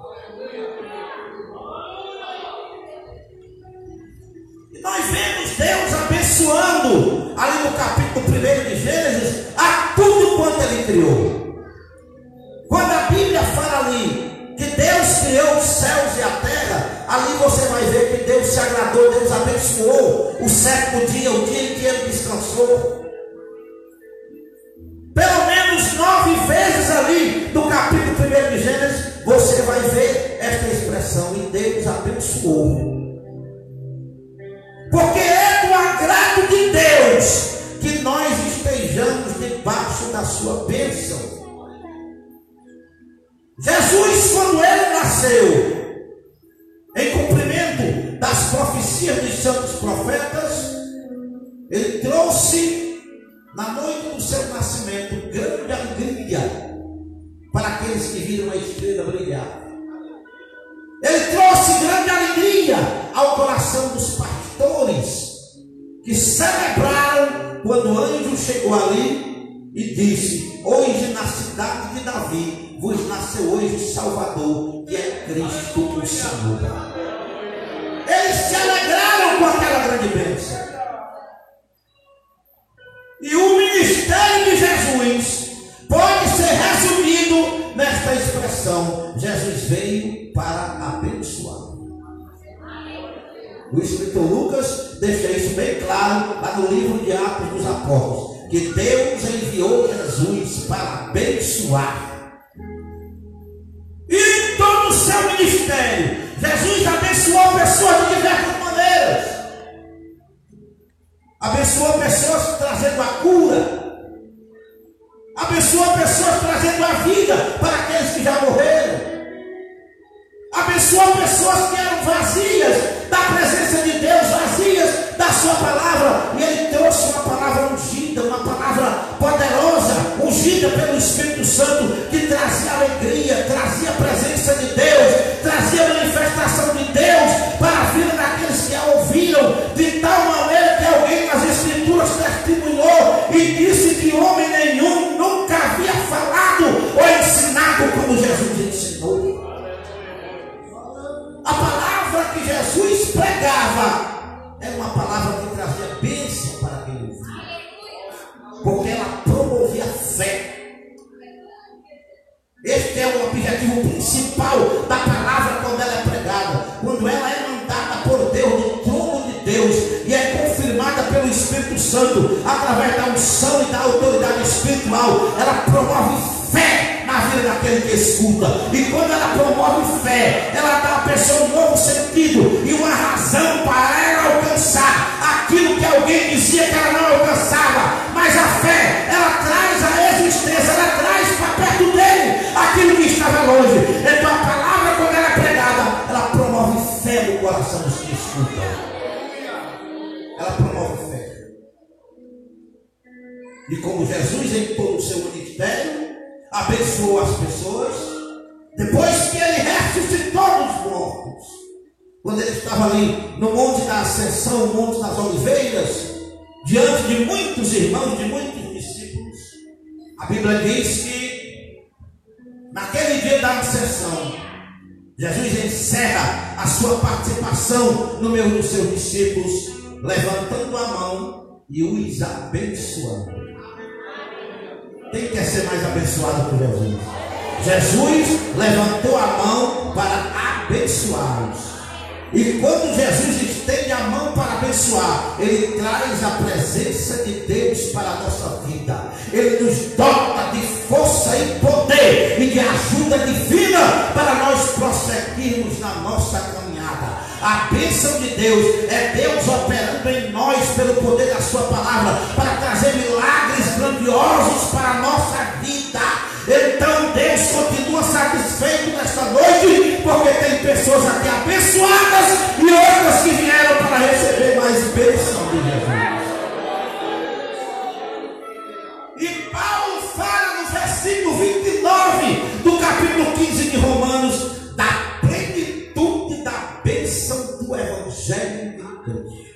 S1: E nós vemos Deus abençoando, ali no capítulo 1 de Gênesis, a tudo quanto ele criou. Quando a Bíblia fala ali que Deus criou os céus e a terra, ali você vai ver que Deus se agradou, Deus abençoou o sétimo dia, o dia em que ele descansou. Pelo menos nove vezes ali do capítulo 1 de Gênesis, você vai ver esta expressão, e Deus abençoou. Porque é do agrado de Deus que nós estejamos debaixo da sua bênção. Jesus, quando ele nasceu, em cumprimento das profecias dos santos profetas, ele trouxe na noite do seu nascimento grande alegria para aqueles que viram a estrela brilhar. Ele trouxe grande alegria ao coração dos pastores que celebraram quando o anjo chegou ali e disse: Hoje na cidade de Davi vos nasceu hoje o Salvador, que é Cristo o Senhor. Eles se alegraram com aquela grande bênção. E o ministério de Jesus pode ser resumido nesta expressão: Jesus veio para abençoar. O escritor Lucas deixa isso bem claro lá no livro de Atos dos Apóstolos, que Deus enviou Jesus para abençoar. E todo o seu ministério, Jesus abençoou pessoas de maneiras. Abençoou pessoas trazendo a cura. Abençoou pessoas trazendo a vida para aqueles que já morreram. Abençoou pessoas que eram vazias da presença de Deus, vazias da sua palavra. E ele trouxe uma palavra ungida, uma palavra poderosa, ungida pelo Espírito Santo, que trazia alegria, trazia a presença de Deus, trazia a manifestação de Deus para a vida daqueles que a ouviram, de tal maneira e disse que homem nenhum nunca havia falado ou ensinado como Jesus ensinou. A palavra que Jesus pregava era uma palavra que trazia bênção para quem ouvia. Porque ela promovia fé. Este é o objetivo principal da palavra quando ela é pregada. Quando ela é Espírito Santo, através da unção e da autoridade espiritual, ela promove fé na vida daquele que escuta. E quando ela promove fé, ela dá à pessoa um novo sentido e uma razão para ela alcançar aquilo que alguém dizia que ela não alcançava. Mas a fé, ela traz a existência, ela traz para perto dele aquilo que estava longe. Então a palavra, E como Jesus todo o seu ministério, abençoou as pessoas, depois que ele ressuscitou dos mortos, quando ele estava ali no Monte da Ascensão, no Monte das Oliveiras, diante de muitos irmãos, de muitos discípulos, a Bíblia diz que naquele dia da Ascensão, Jesus encerra a sua participação no meio dos seus discípulos, levantando a mão e os abençoando. Quem quer ser mais abençoado por Jesus? Jesus levantou a mão para abençoá-los. E quando Jesus estende a mão para abençoar, Ele traz a presença de Deus para a nossa vida. Ele nos dota de força e poder e de ajuda divina para nós prosseguirmos na nossa caminhada. A bênção de Deus é Deus operando em nós pelo poder da Sua palavra para trazer milagres grandiosos para a nossa vida. Então Deus continua satisfeito nesta noite, porque tem pessoas aqui abençoadas e outras que vieram para receber mais bênção de Jesus. E Paulo fala no versículo 29 do capítulo 15 de Romanos da plenitude da bênção do Evangelho de Cristo.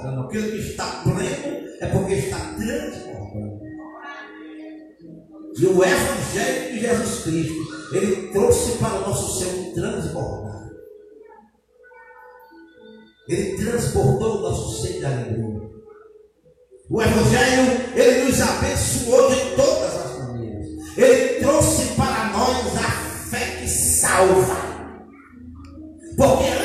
S1: Transbordando, aquilo que está pleno é porque está transbordando. E o Evangelho de Jesus Cristo, ele trouxe para o nosso ser transbordar. Ele transbordou o nosso ser de alegria. O Evangelho, ele nos abençoou de todas as maneiras. Ele trouxe para nós a fé que salva. Porque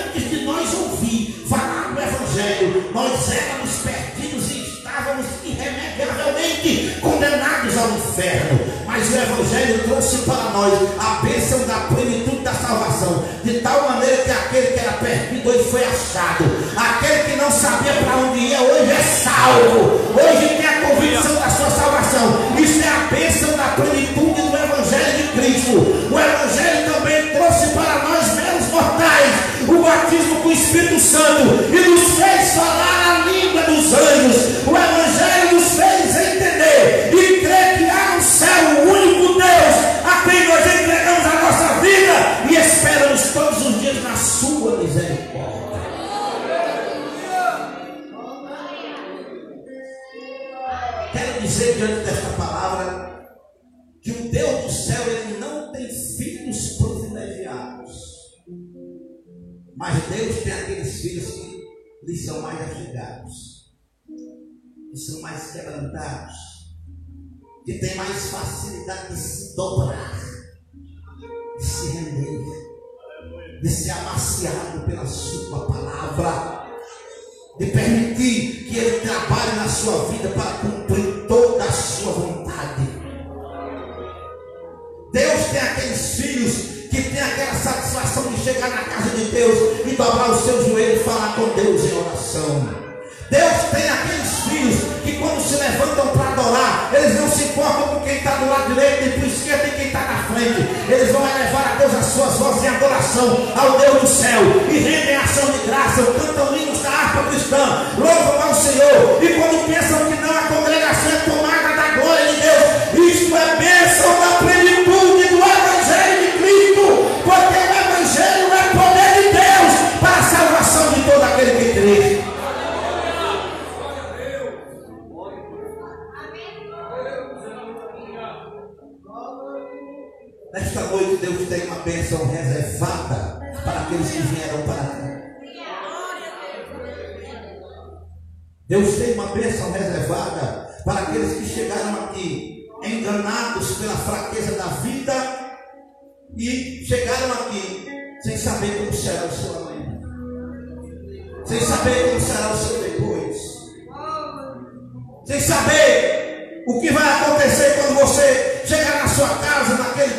S1: nós éramos perdidos e estávamos irremediavelmente condenados ao inferno. Mas o Evangelho trouxe para nós a bênção da plenitude da salvação, de tal maneira que aquele que era perdido hoje foi achado, aquele que não sabia para onde ia hoje é salvo, hoje tem a convicção da sua salvação. Isso é a bênção da plenitude batismo com o Espírito Santo e nos fez falar a língua dos anjos. O Mas Deus tem aqueles filhos que lhe são mais achegados, que são mais quebrantados, que têm mais facilidade de se dobrar, de se render, de ser amaciado pela sua palavra, de permitir que Ele trabalhe na sua vida para cumprir toda a sua vontade. Deus tem aqueles filhos que tem aquela satisfação de chegar na casa de Deus e dobrar o seu joelho e falar com Deus em oração. Deus tem aqueles filhos que quando se levantam para adorar, eles não se importam com quem está do lado direito, nem para o esquerdo, nem quem está na frente. Eles vão elevar a Deus as suas vozes em adoração ao Deus do céu e rendem ação de graça, cantam hinos da harpa cristã, louvam ao Senhor. E quando pensam que não, a congregação é tomada da glória de Deus. Isto é bênção bênção reservada para aqueles que vieram para cá. Deus tem uma bênção reservada para aqueles que chegaram aqui enganados pela fraqueza da vida e chegaram aqui sem saber como será o seu amanhã, sem saber como será o seu depois, sem saber o que vai acontecer quando você chegar na sua casa, naquele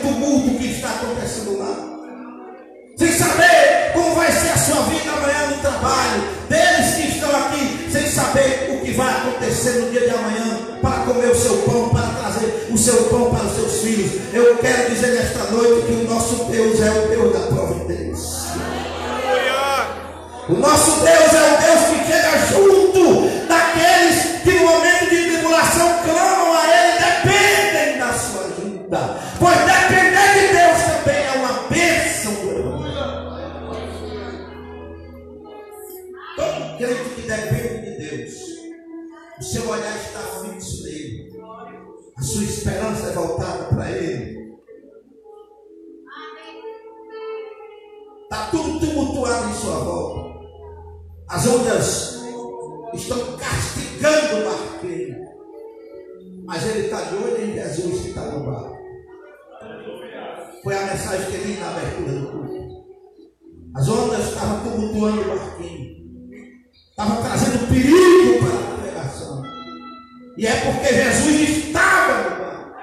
S1: acontecer no dia de amanhã, para comer o seu pão, para trazer o seu pão para os seus filhos. Eu quero dizer nesta noite que o nosso Deus é o Deus da providência. O nosso Deus é o Deus que chega junto E é porque Jesus estava no barco.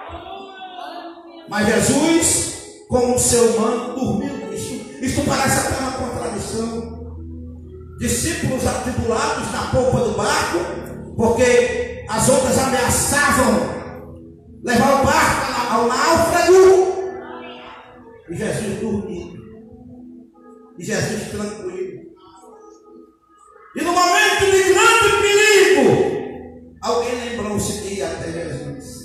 S1: Mas Jesus, como o seu manto, dormiu. Isso, isso parece até uma contradição discípulos atribulados na polpa do barco, porque as ondas ameaçavam levar o barco ao náufrago. E Jesus dormindo. E Jesus tranquilo. E no momento de grande perigo, alguém lembrou-se de ir até Jesus.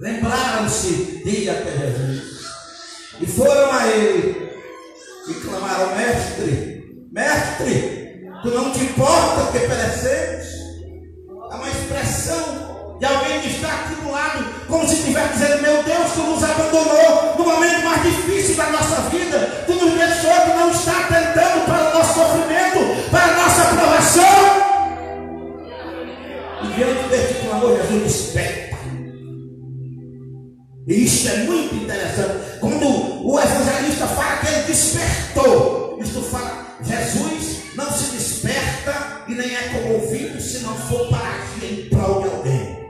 S1: Lembraram-se de ir até Jesus. E foram a ele e clamaram, mestre, mestre, tu não te importa que perecemos? É uma expressão de alguém que está aqui do lado, como se estivesse dizendo, meu Deus, tu nos abandonou no momento mais difícil da nossa vida, tu nos deixou, tu não está atentando para o nosso sofrimento, diante deste clamor, Jesus desperta. E isso é muito interessante. Quando o evangelista fala que ele despertou, isto fala, Jesus não se desperta e nem é comovido se não for para agir em prol de alguém.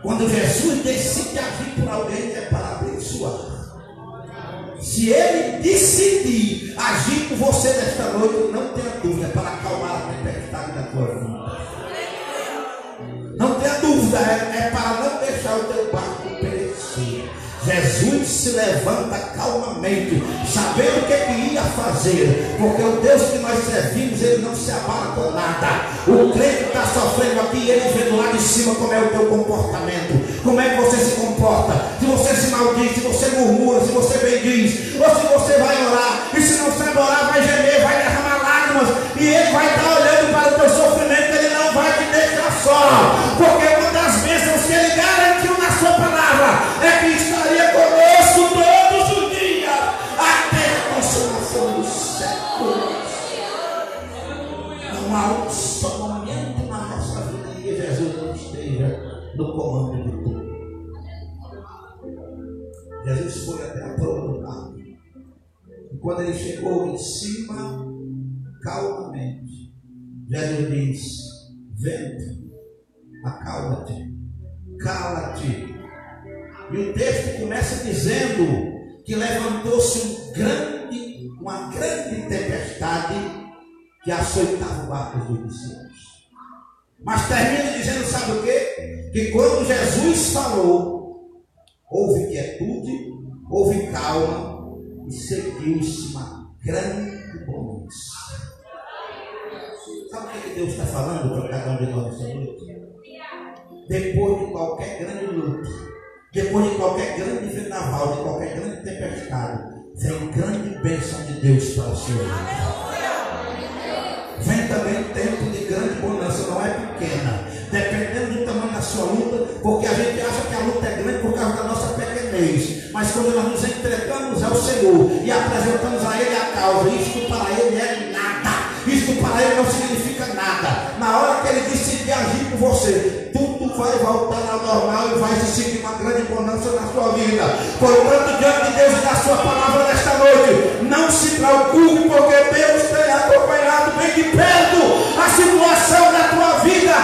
S1: Quando Jesus decide agir por alguém, é para abençoar. Se ele decidir agir por você nesta noite, não tenha dúvida, é para acalmar a tempestade da tua vida. É, é para não deixar o teu barco perecer. Jesus se levanta calmamente, sabendo o que, é que ia fazer, porque o Deus que nós servimos, ele não se abala com nada. O crente está sofrendo aqui, ele vê do lado de cima como é o teu comportamento, como é que você se comporta, se você se maldiz, se você murmura, se você bendiz, ou se você vai orar, e se não sabe orar, vai gemer, vai derramar lágrimas, e ele vai estar olhando para o teu sofrimento, ele não vai te deixar só, E quando ele chegou em cima, calmamente, Jesus diz: Vento, acalma-te, cala-te. E o texto começa dizendo que levantou-se um grande, uma grande tempestade que açoitava o barco dos discípulos. Mas termina dizendo, sabe o quê? Que quando Jesus falou, houve quietude, houve calma e seguiu-se uma grande bonança. Sabe o que que Deus está falando para cada um de nós essa noite? Depois de qualquer grande luta, depois de qualquer grande vendaval, de qualquer grande tempestade, vem grande bênção de Deus para o Senhor. Vem também um tempo de grande bonança, não é pequena. Dependendo do tamanho da sua luta, porque a gente Mas quando nós nos entregamos ao Senhor e apresentamos a Ele a causa, isto para Ele é nada. Isto para Ele não significa nada. Na hora que Ele decidir agir por você, tudo vai voltar ao normal e vai seguir uma grande bonança na sua vida. Portanto, diante de Deus e da sua palavra nesta noite, não se preocupe, porque Deus tem acompanhado bem de perto a situação da tua vida.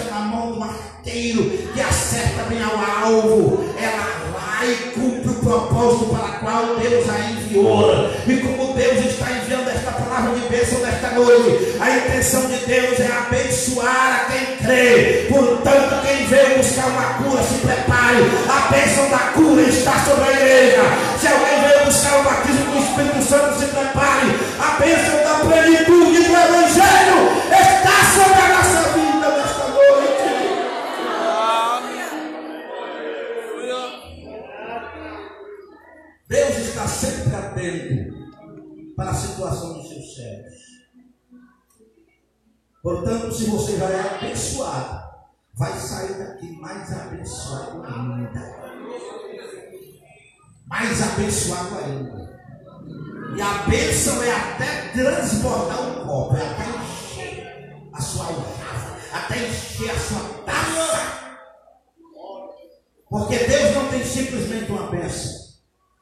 S1: Flecha na mão do arqueiro que acerta bem ao alvo. Ela vai e cumpre o propósito para o qual Deus a enviou. E como Deus está enviando esta palavra de bênção nesta noite, a intenção de Deus é abençoar a quem crê. Portanto, quem veio buscar uma cura, se prepare. A bênção da cura está sobre a igreja. Se alguém veio buscar o batismo do Espírito Santo, se prepare. A bênção da plenitude do Evangelho está sobre a nossa Deus está sempre atento para a situação dos seus servos. Portanto, se você já é abençoado, vai sair daqui mais abençoado ainda. Mais abençoado ainda. E a bênção é até transbordar um copo, é até encher a sua alcava, até encher a sua taça. Porque Deus não tem simplesmente uma bênção.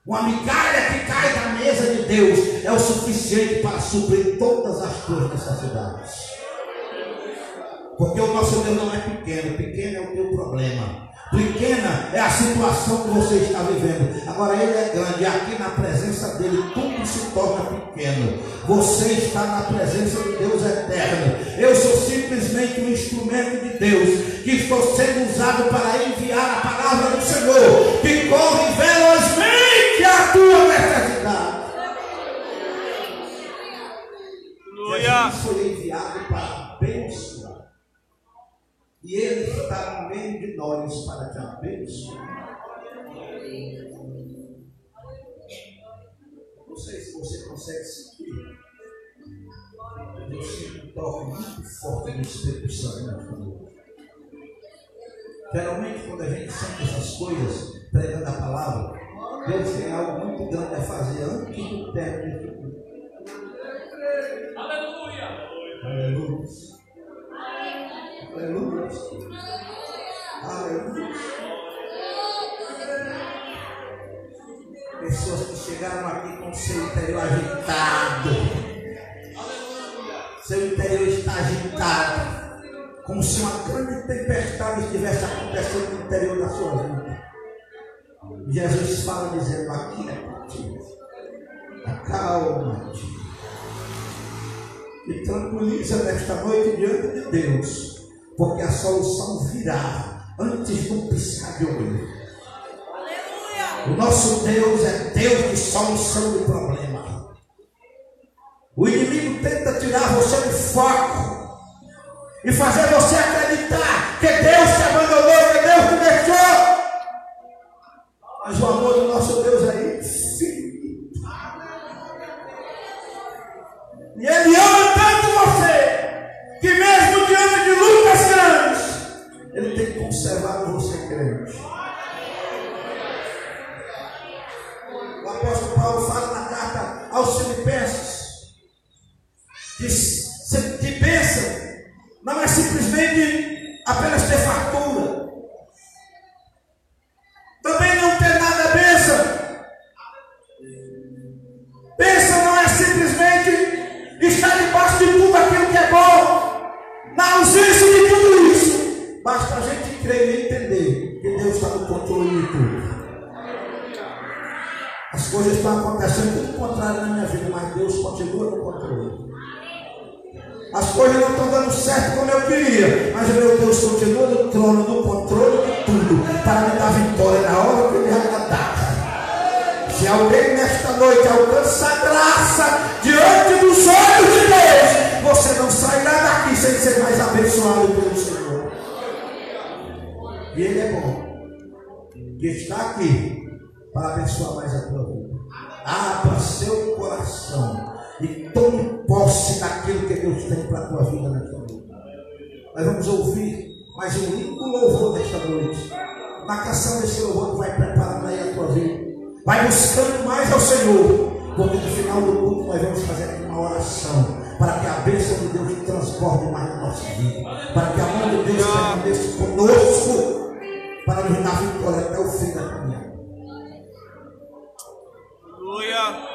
S1: Uma migalha que cai da mesa de Deus é o suficiente para suprir todas as tuas necessidades. Porque o nosso Deus não é pequeno, pequeno é o teu problema. Pequena é a situação que você está vivendo. Agora ele é grande, e aqui na presença dele tudo se torna pequeno. Você está na presença de Deus eterno. Eu sou simplesmente um instrumento de Deus que estou sendo usado para enviar a palavra do Senhor, que corre velozmente foi enviado para abençoar. E Ele está no meio de nós para te abençoar. Não sei se você consegue sentir. Eu sinto toque muito forte do Espírito Santo. Geralmente, quando a gente sente essas coisas, pregando a palavra, Deus tem algo muito grande a fazer antes do término.
S6: Aleluia!
S1: Aleluia. Aleluia. Aleluia. Pessoas que chegaram aqui com seu interior agitado. Seu interior está agitado. Como se uma grande tempestade estivesse acontecendo no interior da sua vida. Jesus fala dizendo, aqui é ti. Acalma-te. E tranquiliza nesta noite diante de Deus. Porque a solução virá antes do piscar de olho. O nosso Deus é Deus de solução do problema. O inimigo tenta tirar você do foco e fazer você acreditar que Deus te abandonou, que Deus te deixou. Mas o amor do nosso Deus é infinito. E Ele ama que mesmo diante de lutas grandes, Ele tem conservado você crente. O apóstolo Paulo fala na carta aos Filipenses que, que bênção não é simplesmente apenas ter fartura. Também não ter nada bênção. Bênção não é simplesmente estar debaixo de tudo aquilo que é bom. Na ausência de tudo isso, basta a gente crer e entender que Deus está no controle de tudo. As coisas estão acontecendo tudo contrário na minha vida, mas Deus continua no controle. As coisas não estão dando certo como eu queria, mas meu Deus continua no trono, no controle de tudo, para me dar vitória na hora que Ele agradar. Se alguém nesta noite alcança graça diante dos olhos de Deus, você não sairá daqui sem ser mais abençoado pelo Senhor. E Ele é bom. Que está aqui para abençoar mais a tua vida. Abra seu coração e tome posse daquilo que Deus tem para a tua vida nesta noite. Nós vamos ouvir mais um lindo louvor nesta noite. Na canção desse louvor, tu vai preparando aí a tua vida. Vai buscando mais ao Senhor. Porque no final do culto nós vamos fazer aqui uma oração. Para que a bênção de Deus transborde mais na nossa vida. Para que a mão de Deus permaneça conosco. Para nos dar vitória até o fim da caminhada.
S5: Aleluia.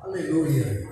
S4: Aleluia.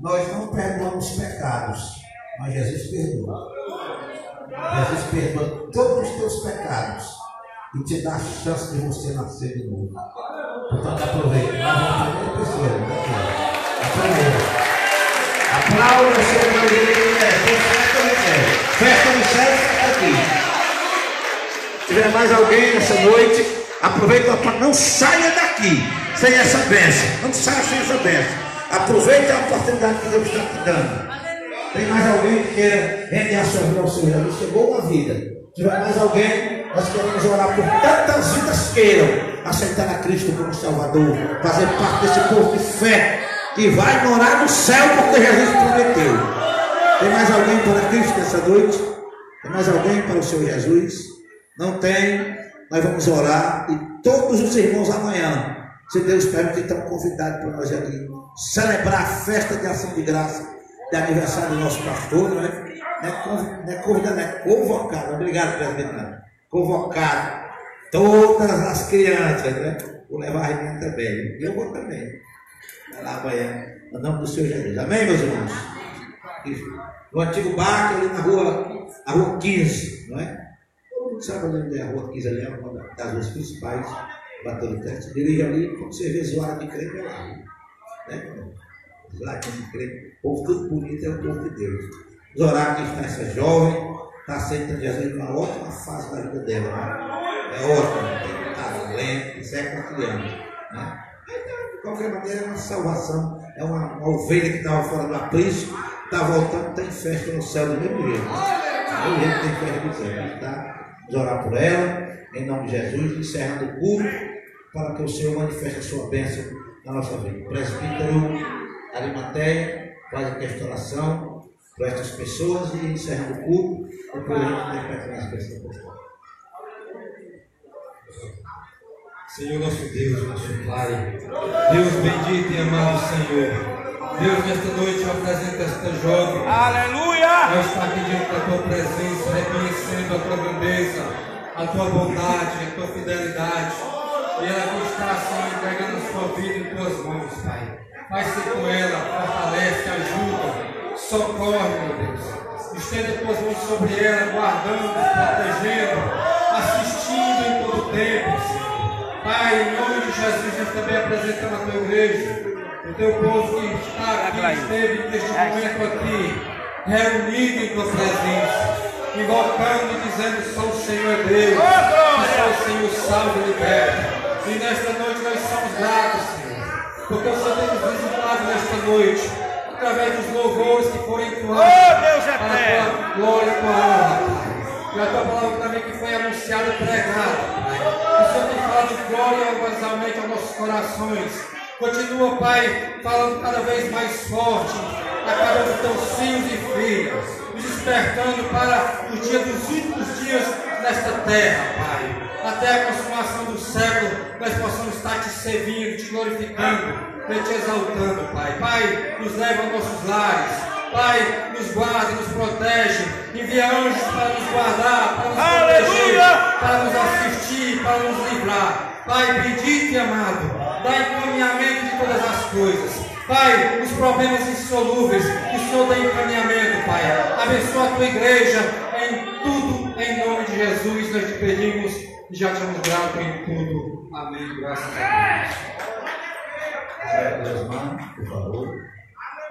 S1: Nós não perdoamos pecados, mas Jesus perdoa. Jesus perdoa todos os teus pecados e te dá a chance de você nascer de novo. Portanto, aproveite. Nós vamos a pessoa. Aqui. A primeira. Aplauda o seu marido. Tem festa céu. Festa aqui. Se tiver mais alguém nessa noite, aproveita para não saia daqui sem essa bênção. Não saia sem essa bênção. Aproveite a oportunidade que Deus está te dando. Tem mais alguém que queira render a sua vida ao Senhor? Jesus chegou uma vida. Se tiver mais alguém, nós queremos orar por tantas vidas queiram aceitar a Cristo como Salvador, fazer parte desse povo de fé que vai morar no céu porque Jesus prometeu. Tem mais alguém para Cristo nessa noite? Tem mais alguém para o Senhor Jesus? Não tem? Nós vamos orar e todos os irmãos amanhã, se Deus permitir, estão convidados para nós aqui celebrar a festa de ação de graça de aniversário do nosso pastor, não é? Não é, conv, não é convidado, é convocado. Obrigado, presidente. Convocado todas as crianças, né? Vou levar a Renata também. Eu vou também. Vai lá amanhã, no nome do Senhor Jesus. Amém, meus irmãos? No antigo barco, ali na rua, a rua 15, não é? Todo mundo sabe onde é a rua 15 ali, é uma das ruas principais, Batorité. Se dirige ali, quando você vê zoada de crente, é lá. Né? Lá crente, o povo tudo bonito é o povo de Deus. Vamos orar que está essa jovem, está aceitando Jesus numa ótima fase da vida dela. Né? É ótimo, tem talento, isso é confiando. Né? Então, de qualquer maneira, é uma salvação. É uma, uma ovelha que estava fora do aprisco, está voltando, tem festa no céu do mesmo jeito. Do jeito tem festa no céu. Tá? Vamos orar por ela, em nome de Jesus, encerrando o culto, para que o Senhor manifeste a sua bênção na nossa vida. Presbítero Arimateia faz aqui a restauração para estas pessoas e encerrando o culto, depois a gente vai para as pessoas.
S3: Senhor nosso Deus, nosso Pai, Deus bendito e amado Senhor, Deus nesta noite eu apresento esta jovem,
S9: Aleluia!
S3: ela está aqui diante da tua presença, reconhecendo a tua grandeza, a tua bondade, a tua fidelidade, e ela aqui está Senhor entregando a sua vida em tuas mãos, Pai. Vai ser com ela, fortalece, ajuda, socorre, meu Deus. Estenda tuas mãos sobre ela, guardando, protegendo, assistindo em todo tempo, Senhor. Pai, em nome de Jesus, nós também apresentamos a tua igreja, o teu povo que está aqui, esteve neste momento aqui, reunido em tua presença, invocando e dizendo: só o Senhor é Deus, só o Senhor salva e liberta. E nesta noite nós somos gratos, Senhor, porque o Senhor tem nos visitado nesta noite, através dos louvores que foram entoados,
S9: Oh, Deus
S3: para a tua glória e tua honra, Pai. E a tua palavra também que foi anunciada e pregada, Pai. O Senhor tem falado glória vazamente aos nossos corações. Continua, Pai, falando cada vez mais forte a cada um dos teus filhos e filhas, nos despertando para os dias dos últimos dias nesta terra, Pai. Até a consumação dos servindo, te glorificando, te exaltando, Pai. Pai, nos leva aos nossos lares. Pai, nos guarda, nos protege. Envia anjos para nos guardar, para nos
S9: Aleluia!
S3: proteger, para nos assistir, para nos livrar. Pai, bendito e amado, dá encaminhamento de todas as coisas. Pai, os problemas insolúveis, o Senhor dá encaminhamento, Pai. Abençoa a tua igreja em tudo, em nome de Jesus. Nós te pedimos já te damos grato em tudo. Amém. Graças a Deus.
S1: Deus, mano, por favor.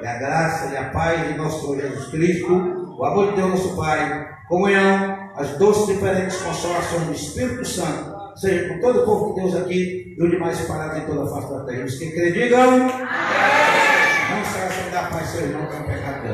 S1: E a graça e a paz de nosso Senhor Jesus Cristo, o amor de Deus, nosso Pai, comunhão, as doces diferentes consolações do Espírito Santo, seja com todo o povo de Deus aqui e o demais parado em toda a face da terra. Os que crê, digam. Não se da paz, seu irmão, que é um.